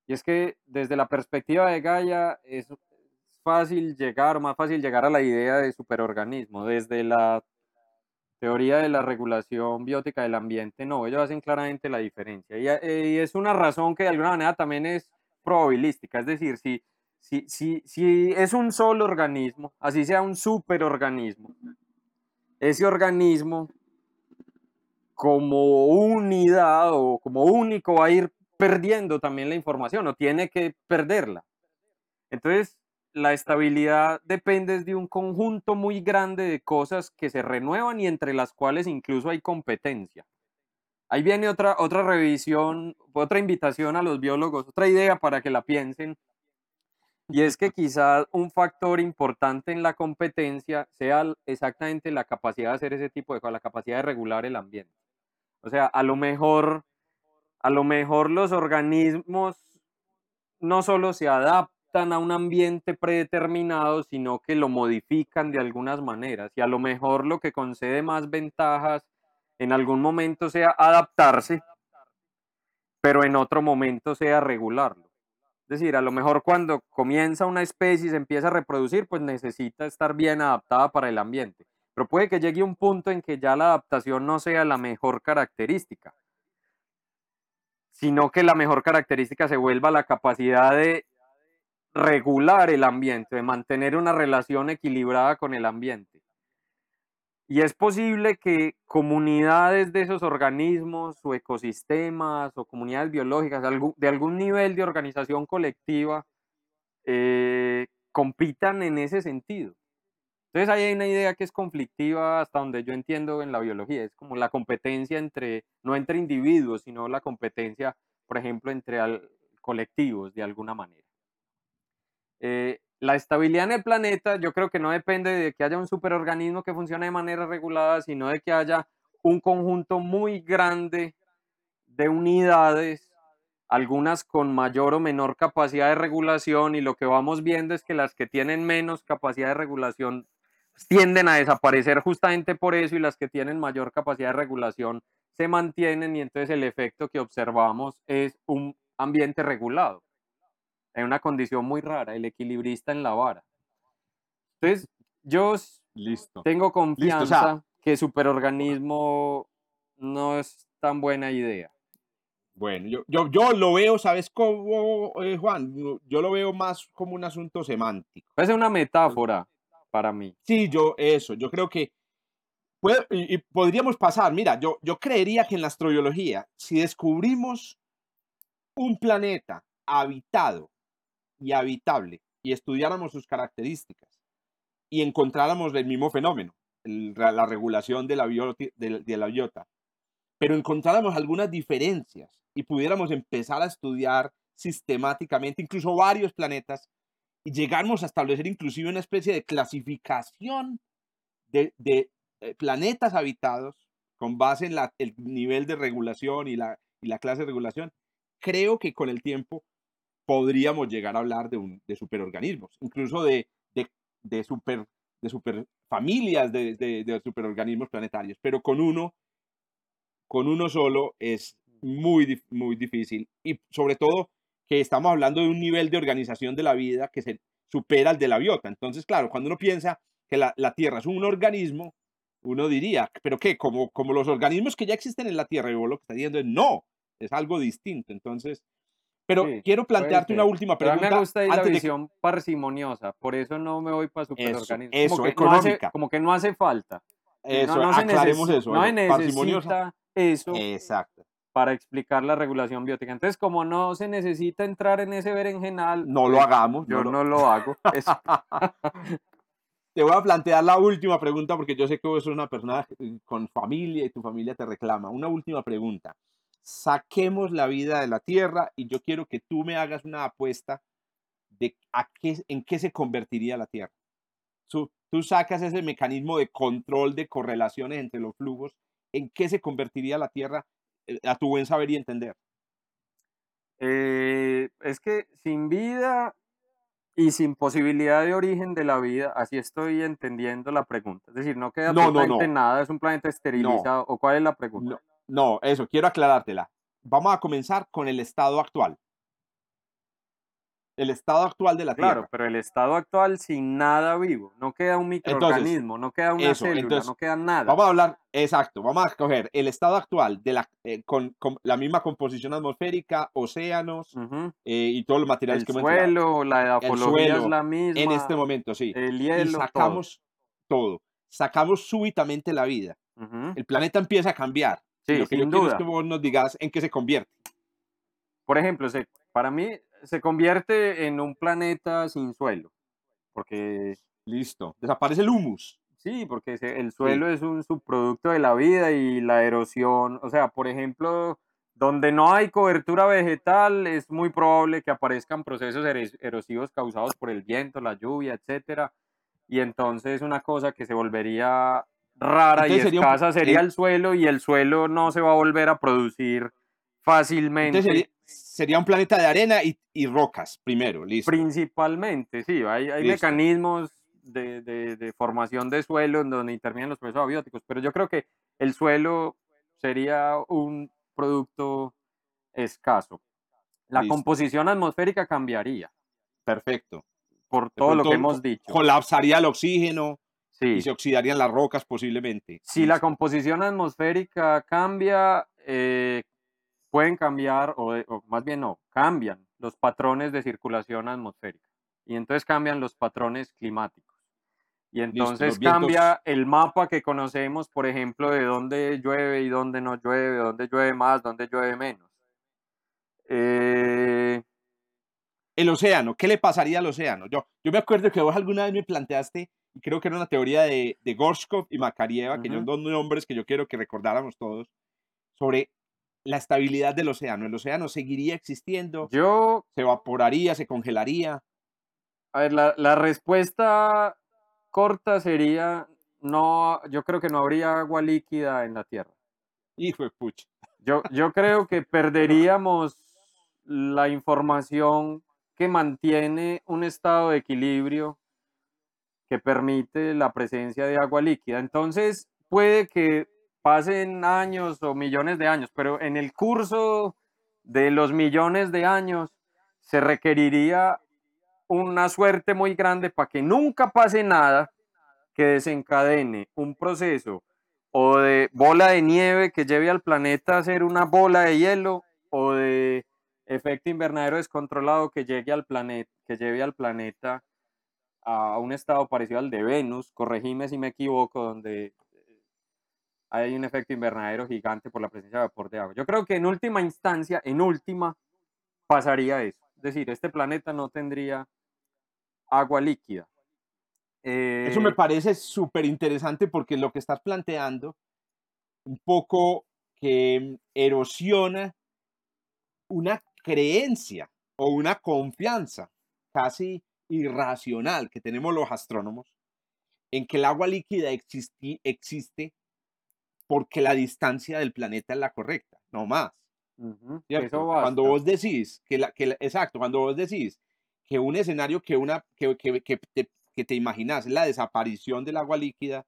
B: Y es que desde la perspectiva de Gaia es fácil llegar, más fácil llegar a la idea de superorganismo. Desde la teoría de la regulación biótica del ambiente, no, ellos hacen claramente la diferencia. Y, eh, y es una razón que de alguna manera también es probabilística, es decir, si, si, si, si es un solo organismo, así sea un superorganismo, ese organismo como unidad o como único va a ir perdiendo también la información o tiene que perderla. Entonces, la estabilidad depende de un conjunto muy grande de cosas que se renuevan y entre las cuales incluso hay competencia. Ahí viene otra, otra revisión, otra invitación a los biólogos, otra idea para que la piensen. Y es que quizás un factor importante en la competencia sea exactamente la capacidad de hacer ese tipo de cosas, la capacidad de regular el ambiente. O sea, a lo mejor, a lo mejor los organismos no solo se adaptan a un ambiente predeterminado, sino que lo modifican de algunas maneras. Y a lo mejor lo que concede más ventajas en algún momento sea adaptarse, pero en otro momento sea regularlo. Es decir, a lo mejor cuando comienza una especie y se empieza a reproducir, pues necesita estar bien adaptada para el ambiente. Pero puede que llegue un punto en que ya la adaptación no sea la mejor característica, sino que la mejor característica se vuelva la capacidad de regular el ambiente, de mantener una relación equilibrada con el ambiente. Y es posible que comunidades de esos organismos o ecosistemas o comunidades biológicas de algún nivel de organización colectiva eh, compitan en ese sentido. Entonces ahí hay una idea que es conflictiva hasta donde yo entiendo en la biología, es como la competencia entre, no entre individuos, sino la competencia, por ejemplo, entre colectivos de alguna manera. Eh, la estabilidad en el planeta yo creo que no depende de que haya un superorganismo que funcione de manera regulada, sino de que haya un conjunto muy grande de unidades, algunas con mayor o menor capacidad de regulación y lo que vamos viendo es que las que tienen menos capacidad de regulación tienden a desaparecer justamente por eso y las que tienen mayor capacidad de regulación se mantienen y entonces el efecto que observamos es un ambiente regulado en una condición muy rara, el equilibrista en la vara. Entonces, yo
A: Listo.
B: tengo confianza
A: sea-
B: que superorganismo no es tan buena idea.
A: Bueno, yo, yo, yo lo veo, ¿sabes cómo, eh, Juan? Yo lo veo más como un asunto semántico.
B: Es una metáfora para mí.
A: Sí, yo, eso, yo creo que y, podríamos pasar, mira, yo, yo creería que en la astrobiología, si descubrimos un planeta habitado y habitable y estudiáramos sus características y encontráramos el mismo fenómeno, la regulación de la biota, pero encontráramos algunas diferencias y pudiéramos empezar a estudiar sistemáticamente incluso varios planetas y llegamos a establecer inclusive una especie de clasificación de, eh, planetas habitados con base en el nivel de regulación y la, clase de regulación, creo que con el tiempo podríamos llegar a hablar de, superorganismos, incluso de, super, de super familias de, de, superorganismos planetarios, pero con uno, con uno solo es muy, muy difícil y sobre todo que estamos hablando de un nivel de organización de la vida que se supera al de la biota. Entonces, claro, cuando uno piensa que la, la Tierra es un organismo, uno diría, ¿pero qué? Como, como los organismos que ya existen en la Tierra, y vos lo que está diciendo es no, es algo distinto. Entonces, pero
B: Sí,
A: quiero plantearte una última
B: Pero a mí
A: pregunta.
B: me gusta la
A: antes de
B: visión parsimoniosa, por eso no me voy para superorganismos.
A: eso,
B: como, que no hace,
A: económica.
B: como que no hace falta.
A: Eso,
B: no, no
A: aclaremos eso.
B: No
A: eso,
B: se necesita eso
A: Exacto.
B: Para explicar la regulación biótica. Entonces, como no se necesita entrar en ese berenjenal,
A: No lo
B: pues,
A: hagamos.
B: Yo
A: no
B: no
A: lo-
B: lo hago. <laughs>
A: Te voy a plantear la última pregunta porque yo sé que vos sos una persona eh, con familia y tu familia te reclama. Una última pregunta. Saquemos la vida de la Tierra y yo quiero que tú me hagas una apuesta de a qué, en qué se convertiría la Tierra. Tú, tú sacas ese mecanismo de control de correlaciones entre los flujos. ¿En qué se convertiría la Tierra a tu buen saber y entender?
B: Eh, es que sin vida y sin posibilidad de origen de la vida, así estoy entendiendo la pregunta. Es decir, no queda
A: No, no,
B: absolutamente
A: no.
B: nada, es un planeta esterilizado. ¿O cuál es la pregunta?
A: No, no, eso, quiero aclarártela. Vamos a comenzar con el estado actual. El estado actual de la
B: Claro,
A: Tierra.
B: pero el estado actual sin nada vivo, no queda un microorganismo, no queda una
A: eso,
B: célula,
A: entonces,
B: no queda nada.
A: Vamos a hablar, exacto, vamos a escoger el estado actual de la, eh, con, con la misma composición atmosférica, océanos eh, y todos los materiales
B: El
A: que hemos mencionado.
B: suelo, la edafología es
A: suelo,
B: la misma.
A: En este momento, sí.
B: El
A: Y
B: hielo, todo.
A: sacamos todo. Sacamos súbitamente la vida. El planeta empieza a cambiar. Y lo que yo
B: sin
A: quiero
B: duda.
A: es que vos nos digas en qué se convierte.
B: Por ejemplo, para mí se convierte en un planeta sin suelo, porque
A: Listo. Desaparece el humus.
B: sí, porque el suelo es un subproducto de la vida y la erosión, o sea, por ejemplo, donde no hay cobertura vegetal es muy probable que aparezcan procesos erosivos causados por el viento, la lluvia, etcétera, y entonces una cosa que se volvería rara
A: Entonces
B: y
A: sería un-
B: escasa sería
A: eh,
B: el suelo y el suelo no se va a volver a producir fácilmente.
A: Entonces sería, sería un planeta de arena y, y rocas primero. Listo.
B: Principalmente, sí, hay, mecanismos de, de- de formación de suelo en donde intervienen los procesos abióticos, pero yo creo que el suelo sería un producto escaso. La
A: Listo.
B: composición atmosférica cambiaría
A: Perfecto.
B: por todo lo que hemos dicho.
A: Colapsaría el oxígeno
B: Sí.
A: y se oxidarían las rocas posiblemente.
B: Si la composición atmosférica cambia, eh, pueden cambiar, o, de- o más bien no, cambian los patrones de circulación atmosférica. Y entonces cambian los patrones climáticos. Y entonces
A: vientos-
B: cambia el mapa que conocemos, por ejemplo, de dónde llueve y dónde no llueve, dónde llueve más, dónde llueve menos. Eh,
A: El océano, ¿qué le pasaría al océano? Yo, yo me acuerdo que vos alguna vez me planteaste, y creo que era una teoría de, de Gorshkov y Makarieva, que son dos nombres que yo quiero que recordáramos todos, sobre la estabilidad del océano. El océano seguiría existiendo,
B: yo
A: se evaporaría, se congelaría.
B: A ver, la, la respuesta corta sería, no, yo creo que no habría agua líquida en la Tierra.
A: Hijo de pucha.
B: Yo, yo creo que perderíamos la información que mantiene un estado de equilibrio que permite la presencia de agua líquida. Entonces, puede que pasen años o millones de años, pero en el curso de los millones de años se requeriría una suerte muy grande para que nunca pase nada que desencadene un proceso o de bola de nieve que lleve al planeta a ser una bola de hielo o de efecto invernadero descontrolado que llegue al planeta que lleve al planeta a un estado parecido al de Venus, corregime si me equivoco, donde hay un efecto invernadero gigante por la presencia de vapor de agua. Yo creo que en última instancia, en última, pasaría eso. Es decir, este planeta no tendría agua líquida.
A: Eso me
B: Eh,
A: parece súper interesante porque lo que estás planteando un poco que erosiona una creencia o una confianza casi irracional que tenemos los astrónomos en que el agua líquida existi- existe porque la distancia del planeta es la correcta, no más. Cuando vos decís que la, que la- exacto, cuando vos decís que un escenario que una que, que, que te, que te imaginas la desaparición del agua líquida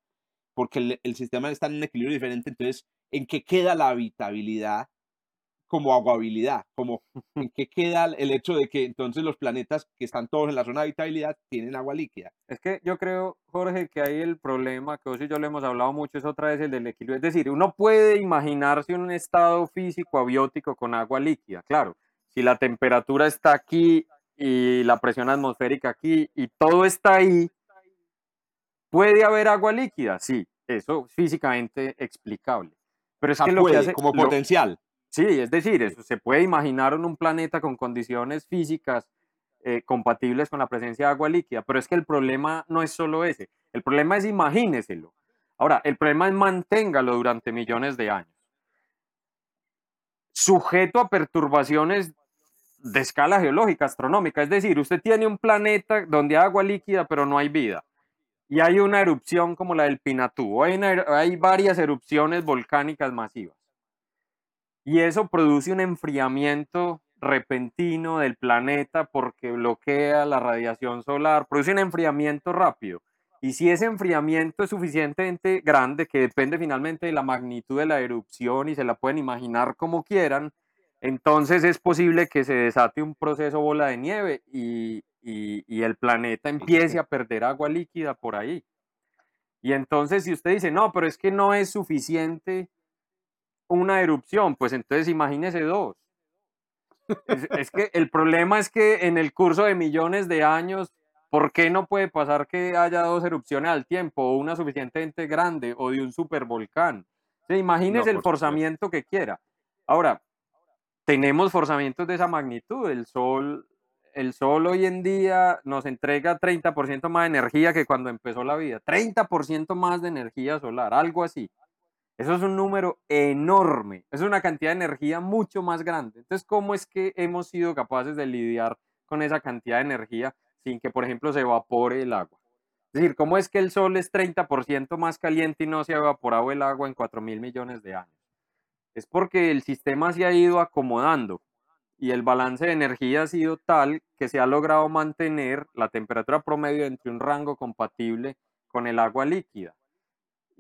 A: porque el, el sistema está en un equilibrio diferente, entonces ¿en qué queda la habitabilidad como aguabilidad? Como <laughs> ¿en qué queda el hecho de que entonces los planetas que están todos en la zona de habitabilidad tienen agua líquida?
B: Es que yo creo, Jorge, que ahí el problema, que vos y yo le hemos hablado mucho, es otra vez el del equilibrio. Es decir, uno puede imaginarse un estado físico abiótico con agua líquida, claro. Si la temperatura está aquí y la presión atmosférica aquí y todo está ahí, ¿puede haber agua líquida? Sí, eso es físicamente explicable. Pero
A: O
B: es
A: sea,
B: que lo
A: puede,
B: que hace...
A: como
B: lo-
A: potencial.
B: Sí, es decir, eso se puede imaginar en un planeta con condiciones físicas eh, compatibles con la presencia de agua líquida, pero es que el problema no es solo ese, el problema es imagíneselo. Ahora, el problema es manténgalo durante millones de años. Sujeto a perturbaciones de escala geológica, astronómica, es decir, usted tiene un planeta donde hay agua líquida pero no hay vida. Y hay una erupción como la del Pinatú, hay, una er- hay varias erupciones volcánicas masivas. Y eso produce un enfriamiento repentino del planeta porque bloquea la radiación solar, produce un enfriamiento rápido. Y si ese enfriamiento es suficientemente grande, que depende finalmente de la magnitud de la erupción y se la pueden imaginar como quieran, entonces es posible que se desate un proceso bola de nieve y, y, el planeta empiece a perder agua líquida por ahí. Y entonces si usted dice, no, pero es que no es suficiente una erupción, pues entonces imagínese dos. Es, que el problema es que en el curso de millones de años, ¿por qué no puede pasar que haya dos erupciones al tiempo, o una suficientemente grande, o de un supervolcán? imagínese el forzamiento que quiera. Ahora, tenemos forzamientos de esa magnitud. El Sol, el Sol hoy en día nos entrega 30% más de energía que cuando empezó la vida. 30% más de energía solar, algo así. Eso es un número enorme, es una cantidad de energía mucho más grande. Entonces, ¿cómo es que hemos sido capaces de lidiar con esa cantidad de energía sin que, por ejemplo, se evapore el agua? Es decir, ¿cómo es que el Sol es 30% más caliente y no se ha evaporado el agua en 4 mil millones de años? Es porque el sistema se ha ido acomodando y el balance de energía ha sido tal que se ha logrado mantener la temperatura promedio entre un rango compatible con el agua líquida.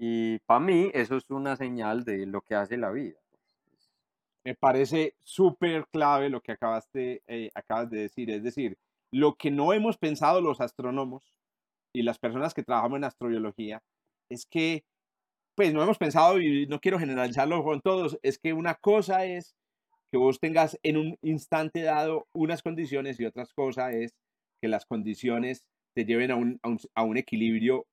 B: Y para mí eso es una señal de lo que hace la vida. Pues,
A: Me parece súper clave lo que acabaste, eh, acabas de decir. Es decir, lo que no hemos pensado los astrónomos y las personas que trabajamos en astrobiología es que, pues no hemos pensado, y no quiero generalizarlo con todos, es que una cosa es que vos tengas en un instante dado unas condiciones y otra cosa es que las condiciones te lleven a un, a un, equilibrio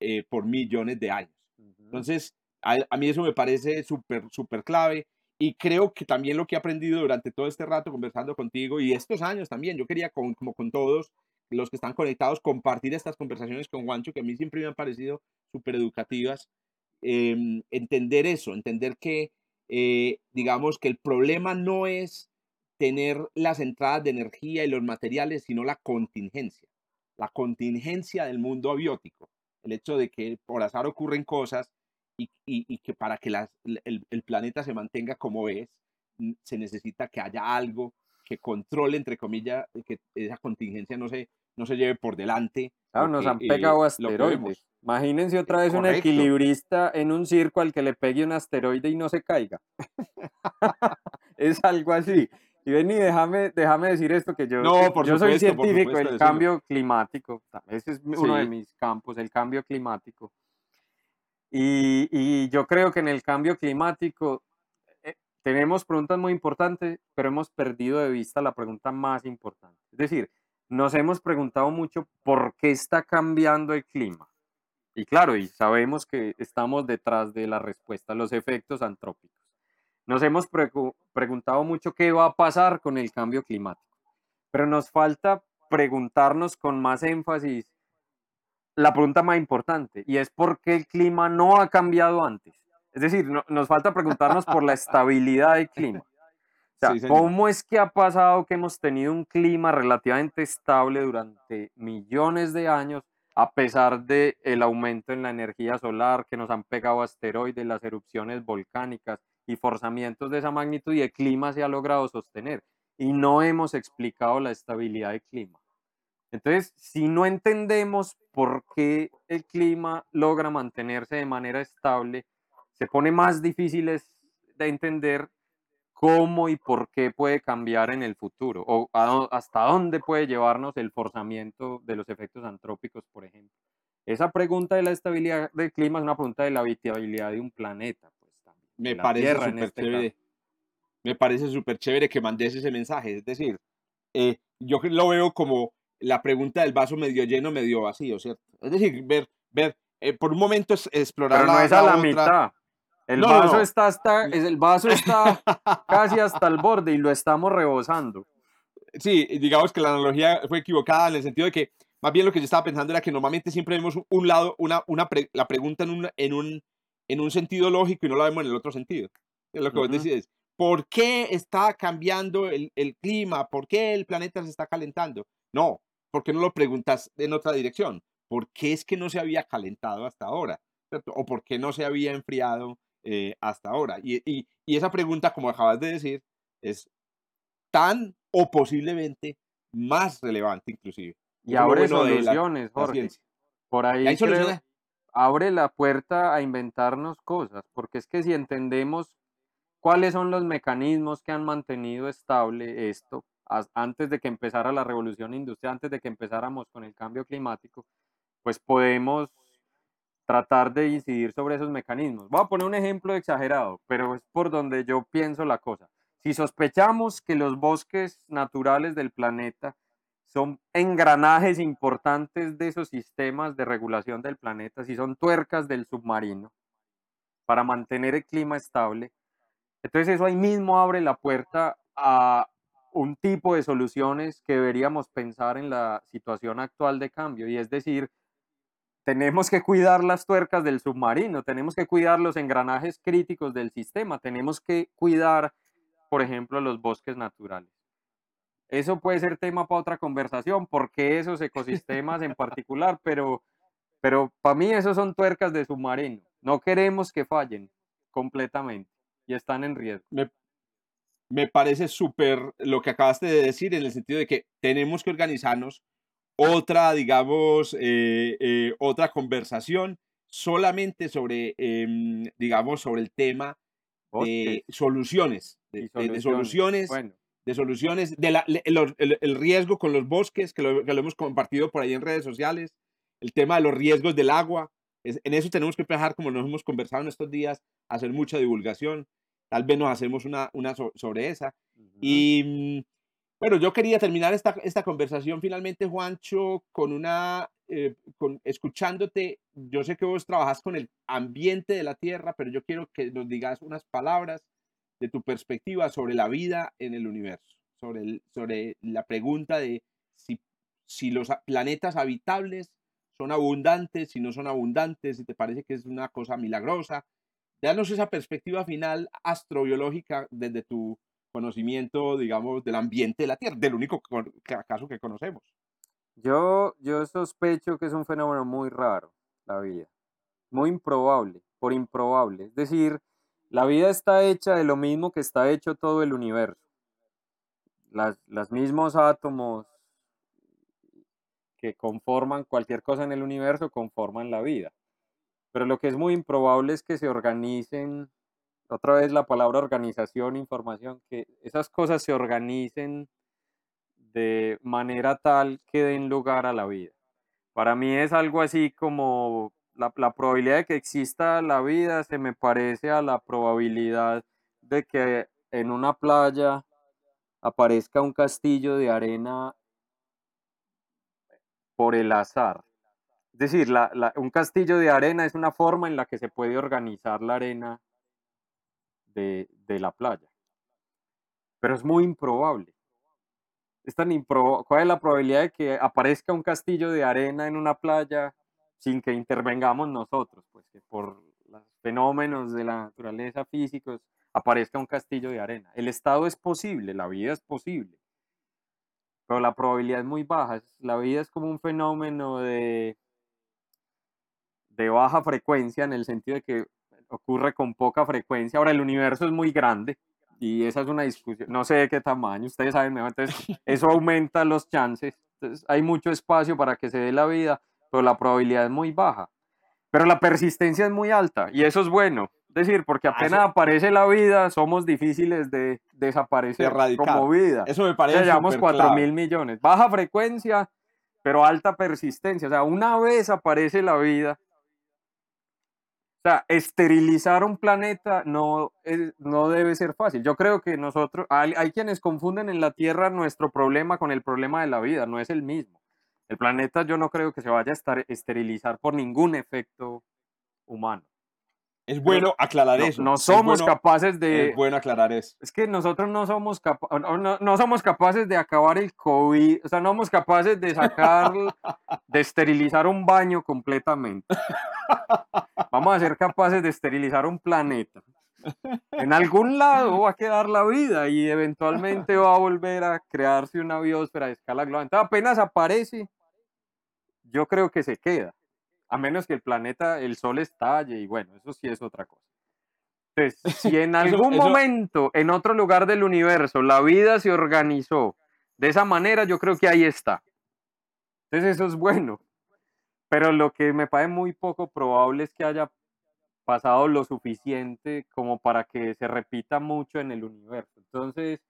A: eh, por millones de años. Entonces, a, mí eso me parece súper, súper clave. Y creo que también lo que he aprendido durante todo este rato conversando contigo y estos años también, yo quería, como con todos los que están conectados, compartir estas conversaciones con Juancho, que a mí siempre me han parecido súper educativas. Em, entender eso, entender que, eh, digamos, que el problema no es tener las entradas de energía y los materiales, sino la contingencia, la contingencia del mundo abiótico el hecho de que por azar ocurren cosas y, que para que el, planeta se mantenga como es, se necesita que haya algo que controle, entre comillas, que esa contingencia no se, no se lleve por delante.
B: Claro, nos han pegado eh, asteroides. Imagínense otra vez un equilibrista en un circo al que le pegue un asteroide y no se caiga. <laughs> es algo así. Y ven déjame, déjame decir esto, que yo, yo soy científico del cambio climático, ese es uno de mis campos, el cambio climático. Y, y, yo creo que en el cambio climático eh, tenemos preguntas muy importantes, pero hemos perdido de vista la pregunta más importante. Es decir, nos hemos preguntado mucho por qué está cambiando el clima. Y claro, y sabemos que estamos detrás de la respuesta, los efectos antrópicos. Nos hemos preguntado mucho qué va a pasar con el cambio climático, pero nos falta preguntarnos con más énfasis la pregunta más importante, y es por qué el clima no ha cambiado antes. Es decir, nos falta preguntarnos por la estabilidad del clima. O sea, ¿cómo es que ha pasado que hemos tenido un clima relativamente estable durante millones de años, a pesar del el aumento en la energía solar, que nos han pegado asteroides, las erupciones volcánicas, y forzamientos de esa magnitud y el clima se ha logrado sostener. Y no hemos explicado la estabilidad del clima. Entonces, si no entendemos por qué el clima logra mantenerse de manera estable, se pone más difícil de entender cómo y por qué puede cambiar en el futuro o hasta dónde puede llevarnos el forzamiento de los efectos antrópicos, por ejemplo. Esa pregunta de la estabilidad del clima es una pregunta de la habitabilidad de un planeta
A: me parece súper este chévere. Me parece súper chévere que mandes ese mensaje. Es decir, eh, yo lo veo como la pregunta del vaso medio lleno, medio vacío, ¿cierto? Es decir, ver, ver, eh, por un momento es explorar
B: Pero no es a la, mitad. El vaso está hasta, el vaso está casi hasta el borde y lo estamos rebosando.
A: Sí, digamos que la analogía fue equivocada en el sentido de que más bien lo que yo estaba pensando era que normalmente siempre vemos un lado, una, una la pregunta en un, en un en un sentido lógico y no lo vemos en el otro sentido. Es lo que vos decís. ¿Por qué está cambiando el, el, clima? ¿Por qué el planeta se está calentando? No, ¿por qué no lo preguntas en otra dirección? ¿Por qué es que no se había calentado hasta ahora? ¿O por qué no se había enfriado eh, hasta ahora? Y, y, y, esa pregunta, como acabas de decir, es tan o posiblemente más relevante inclusive.
B: Y abre
A: bueno de la-
B: soluciones,
A: la
B: Jorge.
A: ciencia.
B: Por ahí creo-
A: soluciones.
B: Abre la puerta a inventarnos cosas, porque es que si entendemos cuáles son los mecanismos que han mantenido estable esto antes de que empezara la revolución industrial, antes de que empezáramos con el cambio climático, pues podemos tratar de incidir sobre esos mecanismos. Voy a poner un ejemplo exagerado, pero es por donde yo pienso la cosa. Si sospechamos que los bosques naturales del planeta son engranajes importantes de esos sistemas de regulación del planeta, si son tuercas del submarino para mantener el clima estable, entonces eso ahí mismo abre la puerta a un tipo de soluciones que deberíamos pensar en la situación actual de cambio, y es decir, tenemos que cuidar las tuercas del submarino, tenemos que cuidar los engranajes críticos del sistema, tenemos que cuidar, por ejemplo, los bosques naturales. Eso puede ser tema para otra conversación, porque esos ecosistemas en particular, pero, pero para mí esos son tuercas de submarino. No queremos que fallen completamente y están en riesgo.
A: me, me parece súper lo que acabaste de decir en el sentido de que tenemos que organizarnos otra, digamos, eh, eh, otra conversación solamente sobre, em, digamos, sobre el tema de soluciones, de, de- de soluciones,
B: Bueno,
A: de soluciones, de la- el, el- el riesgo con los bosques, que lo, que lo hemos compartido por ahí en redes sociales, el tema de los riesgos del agua, es- en eso tenemos que empezar, como nos hemos conversado en estos días, a hacer mucha divulgación, tal vez nos hacemos una, una so- sobre esa.
B: ujú.
A: Y mm, bueno, yo quería terminar esta, esta conversación finalmente, Juancho, con una, eh, con, escuchándote, yo sé que vos trabajas con el ambiente de la Tierra, pero yo quiero que nos digas unas palabras de tu perspectiva sobre la vida en el universo, sobre, el- sobre la pregunta de si, si los planetas habitables son abundantes, si no son abundantes, si te parece que es una cosa milagrosa. Danos esa perspectiva final astrobiológica desde tu conocimiento, digamos, del ambiente de la Tierra, del único acaso que conocemos.
B: Yo, yo sospecho que es un fenómeno muy raro, la vida. Muy improbable, por improbable. Es decir, la vida está hecha de lo mismo que está hecho todo el universo. Las, los mismos átomos que conforman cualquier cosa en el universo conforman la vida. Pero lo que es muy improbable es que se organicen, otra vez la palabra organización, información, que esas cosas se organicen de manera tal que den lugar a la vida. Para mí es algo así como la, probabilidad de que exista la vida se me parece a la probabilidad de que en una playa aparezca un castillo de arena por el azar. Es decir, la- un castillo de arena es una forma en la que se puede organizar la arena de, de la playa. Pero es muy improbable. Es tan impro- ¿Cuál es la probabilidad de que aparezca un castillo de arena en una playa sin que intervengamos nosotros? Pues que por los fenómenos de la naturaleza físicos aparezca un castillo de arena. El estado es posible, la vida es posible, pero la probabilidad es muy baja. La vida es como un fenómeno de, de baja frecuencia en el sentido de que ocurre con poca frecuencia. Ahora, el universo es muy grande y esa es una discusión, no sé de qué tamaño, ustedes saben entonces <laughs> eso aumenta los chances. Entonces, hay mucho espacio para que se dé la vida, pero la probabilidad es muy baja. Pero la persistencia es muy alta y eso es bueno. Es decir, porque
A: Ah,
B: apenas aparece la vida, somos difíciles de desaparecer
A: erradicar.
B: como vida.
A: Eso me
B: O
A: parece.
B: sea, llevamos
A: súper
B: 4
A: clave.
B: mil millones. Baja frecuencia, pero alta persistencia. O sea, una vez aparece la vida. O sea, esterilizar un planeta no, es- no debe ser fácil. Yo creo que nosotros, hay, hay quienes confunden en la Tierra nuestro problema con el problema de la vida, no es el mismo. El planeta yo no creo que se vaya a estar, esterilizar por ningún efecto humano.
A: Es bueno aclarar
B: No,
A: eso.
B: no
A: es
B: somos
A: bueno-
B: capaces de,
A: Es bueno aclarar eso.
B: es que nosotros no somos, capa- no- no somos capaces de acabar el COVID, o sea, no somos capaces de sacar, de esterilizar un baño completamente. Vamos a ser capaces de esterilizar un planeta. En algún lado va a quedar la vida y eventualmente va a volver a crearse una biosfera de escala global. Entonces, apenas aparece, yo creo que se queda. A menos que el planeta, el sol estalle y bueno, eso sí es otra cosa. Entonces, <laughs> si en
A: Eso-
B: algún
A: eso-
B: momento, en otro lugar del universo, la vida se organizó de esa manera, yo creo que ahí está. Entonces, eso es bueno. Pero lo que me parece muy poco probable es que haya pasado lo suficiente como para que se repita mucho en el universo. Entonces,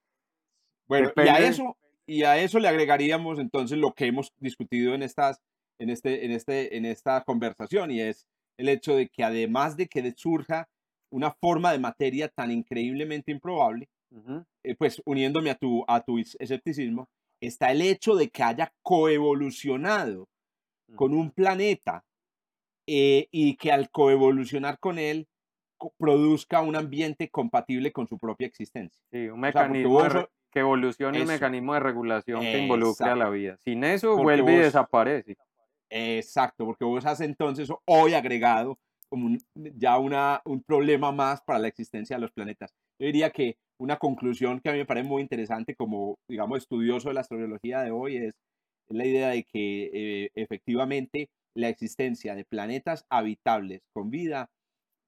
A: Bueno, y a
B: Depende.
A: eso, y a eso le agregaríamos entonces lo que hemos discutido en estas, en este, en este, en esta conversación, y es el hecho de que además de que surja una forma de materia tan increíblemente improbable,
B: ujú,
A: eh, pues uniéndome a tu, a tu is- escepticismo, está el hecho de que haya coevolucionado con un planeta eh, y que al coevolucionar con él co- produzca un ambiente compatible con su propia existencia.
B: Sí, un
A: sea,
B: mecanismo
A: vos
B: re-
A: so-
B: que evolucione y un
A: Eso.
B: mecanismo de regulación que involucre a la vida. Sin eso
A: Porque
B: vuelve y
A: vos-
B: desaparece.
A: Exacto, porque vos has entonces hoy agregado como ya una, un problema más para la existencia de los planetas. Yo diría que una conclusión que a mí me parece muy interesante como, digamos, estudioso de la astrobiología de hoy es la idea de que eh, efectivamente la existencia de planetas habitables con vida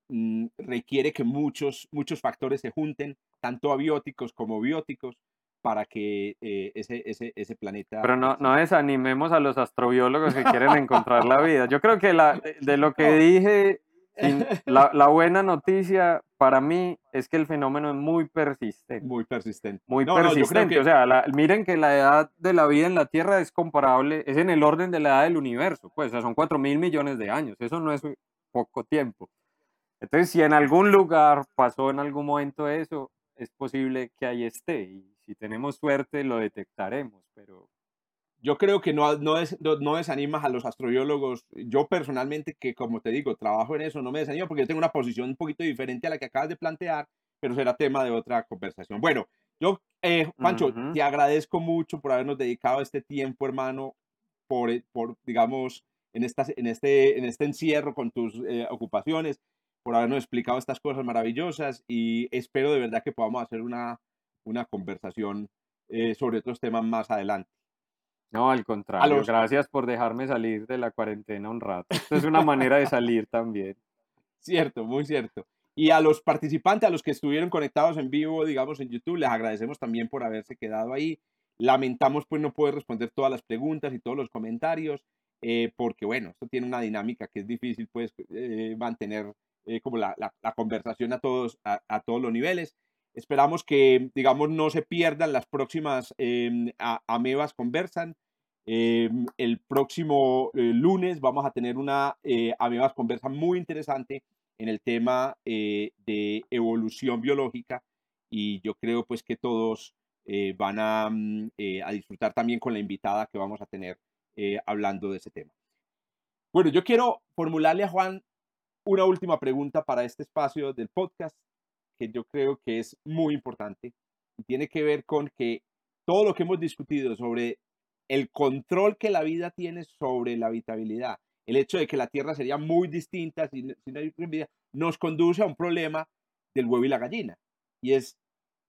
A: mm, requiere que muchos, muchos factores se junten, tanto abióticos como bióticos, para que eh, ese, ese, ese planeta...
B: Pero no, no desanimemos a los astrobiólogos que quieren encontrar la vida. Yo creo que la, de lo que dije, <laughs> la, la buena noticia para mí es que el fenómeno es muy persistente.
A: Muy persistente.
B: Muy
A: No, no,
B: persistente.
A: que-
B: O sea, la- miren que la edad de la vida en la Tierra es comparable, es en el orden de la edad del universo. Pues, o sea, son 4 mil millones de años. Eso no es poco tiempo. Entonces, si en algún lugar pasó en algún momento eso, es posible que ahí esté. Y si tenemos suerte, lo detectaremos. Pero
A: yo creo que no, no, des- no, no desanimas a los astrobiólogos. Yo personalmente, que como te digo, trabajo en eso, no me desanimo porque yo tengo una posición un poquito diferente a la que acabas de plantear, pero será tema de otra conversación. Bueno, yo, eh, Pancho,
B: Ujú.
A: te agradezco mucho por habernos dedicado este tiempo, hermano, por, eh, por digamos, en, estas, en, este, en este encierro con tus eh, ocupaciones, por habernos explicado estas cosas maravillosas y espero de verdad que podamos hacer una, una conversación eh, sobre otros temas más adelante.
B: no, al contrario.
A: los-
B: Gracias por dejarme salir de la cuarentena un rato. Esto es una manera de salir también. <laughs>
A: Cierto, muy cierto. Y a los participantes, a los que estuvieron conectados en vivo, digamos, en YouTube, les agradecemos también por haberse quedado ahí. Lamentamos pues no poder responder todas las preguntas y todos los comentarios, eh, porque bueno, esto tiene una dinámica que es difícil pues eh, mantener eh, como la, la- la conversación a todos, a, a todos los niveles. Esperamos que, digamos, no se pierdan las próximas a- Amebas Conversan. Em, el próximo eh, lunes vamos a tener una eh, Amebas Conversa muy interesante en el tema eh, de evolución biológica y yo creo pues que todos eh, van a, mm, eh, a disfrutar también con la invitada que vamos a tener eh, hablando de ese tema. Bueno, yo quiero formularle a Juan una última pregunta para este espacio del podcast que yo creo que es muy importante y tiene que ver con que todo lo que hemos discutido sobre el control que la vida tiene sobre la habitabilidad, el hecho de que la Tierra sería muy distinta la vida, nos conduce a un problema del huevo y la gallina. Y es,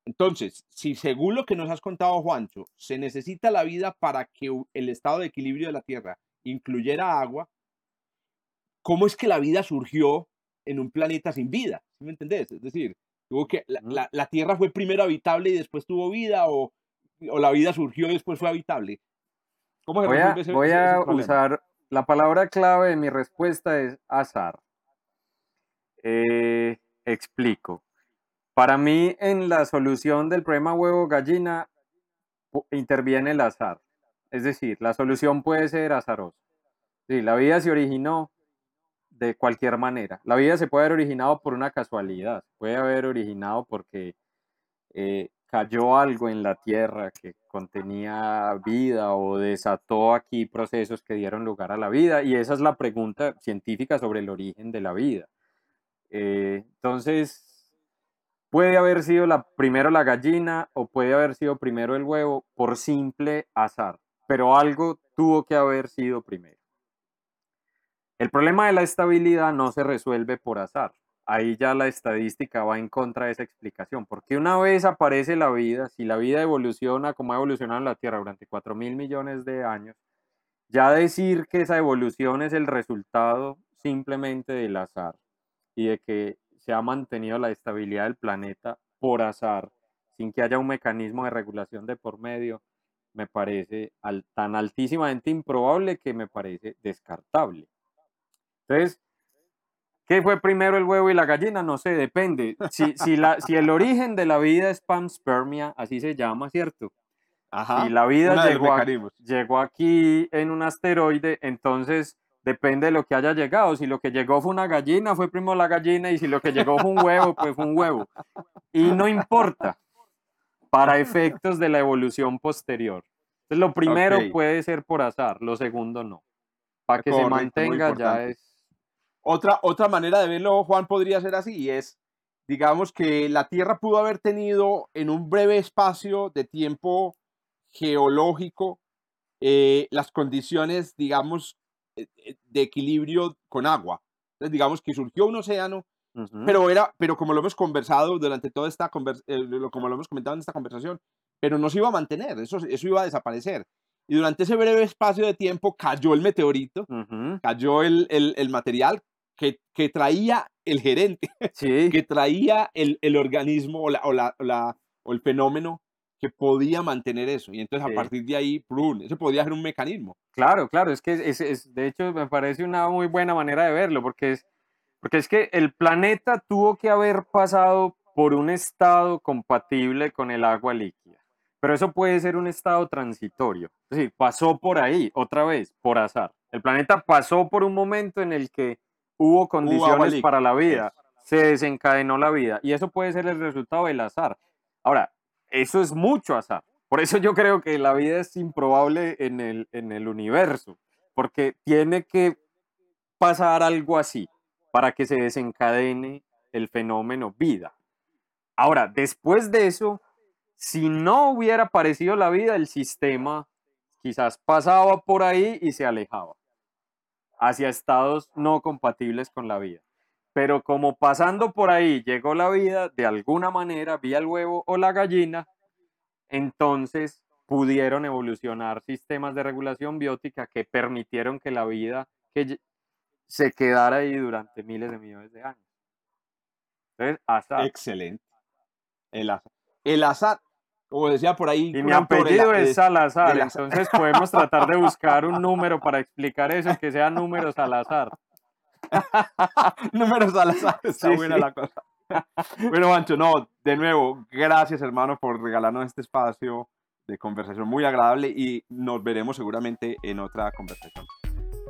A: entonces, si según lo que nos has contado, Juancho, se necesita la vida para que el estado de equilibrio de la Tierra incluyera agua, ¿cómo es que la vida surgió en un planeta sin vida? ¿Sí me entendés? Es decir, tuvo que, la, la- la Tierra fue primero habitable y después tuvo vida, o, o la vida surgió y después fue habitable. ¿Cómo se
B: Voy a,
A: ese,
B: voy
A: ese
B: a usar la palabra clave de mi respuesta es azar. Eh, explico. Para mí, en la solución del problema huevo-gallina interviene el azar. Es decir, la solución puede ser azarosa. Sí, la vida se originó de cualquier manera. La vida se puede haber originado por una casualidad, puede haber originado porque eh, cayó algo en la tierra que contenía vida o desató aquí procesos que dieron lugar a la vida. Y esa es la pregunta científica sobre el origen de la vida. Eh, entonces, puede haber sido primero la gallina o puede haber sido primero el huevo por simple azar, pero algo tuvo que haber sido primero. El problema de la estabilidad no se resuelve por azar. Ahí ya la estadística va en contra de esa explicación, porque una vez aparece la vida, si la vida evoluciona como ha evolucionado en la Tierra durante 4 mil millones de años, ya decir que esa evolución es el resultado simplemente del azar y de que se ha mantenido la estabilidad del planeta por azar, sin que haya un mecanismo de regulación de por medio, me parece tan altísimamente improbable que me parece descartable. Entonces, ¿qué fue primero el huevo y la gallina? No sé, depende. Si, si, la, si el origen de la vida es panspermia, así se llama, ¿cierto?
A: Ajá,
B: y la vida llegó, a-
A: mecanismos.
B: llegó aquí en un asteroide, entonces depende de lo que haya llegado. Si lo que llegó fue una gallina, fue primero la gallina, y si lo que llegó fue un huevo, pues fue un huevo. Y no importa para efectos de la evolución posterior. Entonces, lo primero puede ser por azar, lo segundo no. Para que se
A: Correcto,
B: mantenga ya es...
A: Otra, otra manera de verlo, Juan, podría ser así, y es, digamos que la Tierra pudo haber tenido en un breve espacio de tiempo geológico eh, las condiciones, digamos, eh, eh, de equilibrio con agua. Entonces, digamos que surgió un océano,
B: Ujú,
A: pero era, pero como lo hemos conversado durante toda esta conversación, como lo hemos comentado en esta conversación, pero no se iba a mantener, eso, eso iba a desaparecer. Y durante ese breve espacio de tiempo cayó el meteorito,
B: ujú,
A: cayó el, el- el material que, que traía el gerente, <laughs>
B: Sí,
A: que traía el, el organismo o, la, o, la- o la- o el fenómeno que podía mantener eso. Y entonces
B: Sí.
A: a partir de ahí, ¡prun! eso podía ser un mecanismo.
B: Claro, claro, es que es, es- de hecho me parece una muy buena manera de verlo, porque es, porque es que el planeta tuvo que haber pasado por un estado compatible con el agua líquida, pero eso puede ser un estado transitorio, es decir, pasó por ahí, otra vez, por azar. El planeta pasó por un momento en el que hubo condiciones para la vida, se desencadenó la vida, y eso puede ser el resultado del azar. Ahora, eso es mucho azar. Por eso yo creo que la vida es improbable en el, en el universo, porque tiene que pasar algo así para que se desencadene el fenómeno vida. Ahora, después de eso, si no hubiera aparecido la vida, el sistema quizás pasaba por ahí y se alejaba hacia estados no compatibles con la vida. Pero como pasando por ahí llegó la vida, de alguna manera, vía el huevo o la gallina, entonces pudieron evolucionar sistemas de regulación biótica que permitieron que la vida que se quedara ahí durante miles de millones de años. Entonces, azar.
A: Excelente. El azar, como decía por ahí.
B: Y mi apellido
A: a-
B: es Salazar,
A: azar.
B: entonces podemos tratar de buscar un número para explicar eso, que sean números al azar. <laughs>
A: Números al azar, está
B: Sí,
A: buena
B: sí.
A: la cosa. bueno, Mancho, no, de nuevo, gracias hermano por regalarnos este espacio de conversación muy agradable y nos veremos seguramente en otra conversación.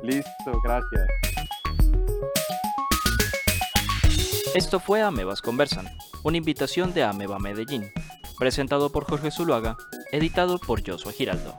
B: Listo, gracias.
C: Esto fue Amebas Conversan, una invitación de Ameba Medellín, presentado por Jorge Zuluaga, editado por Joshua Giraldo.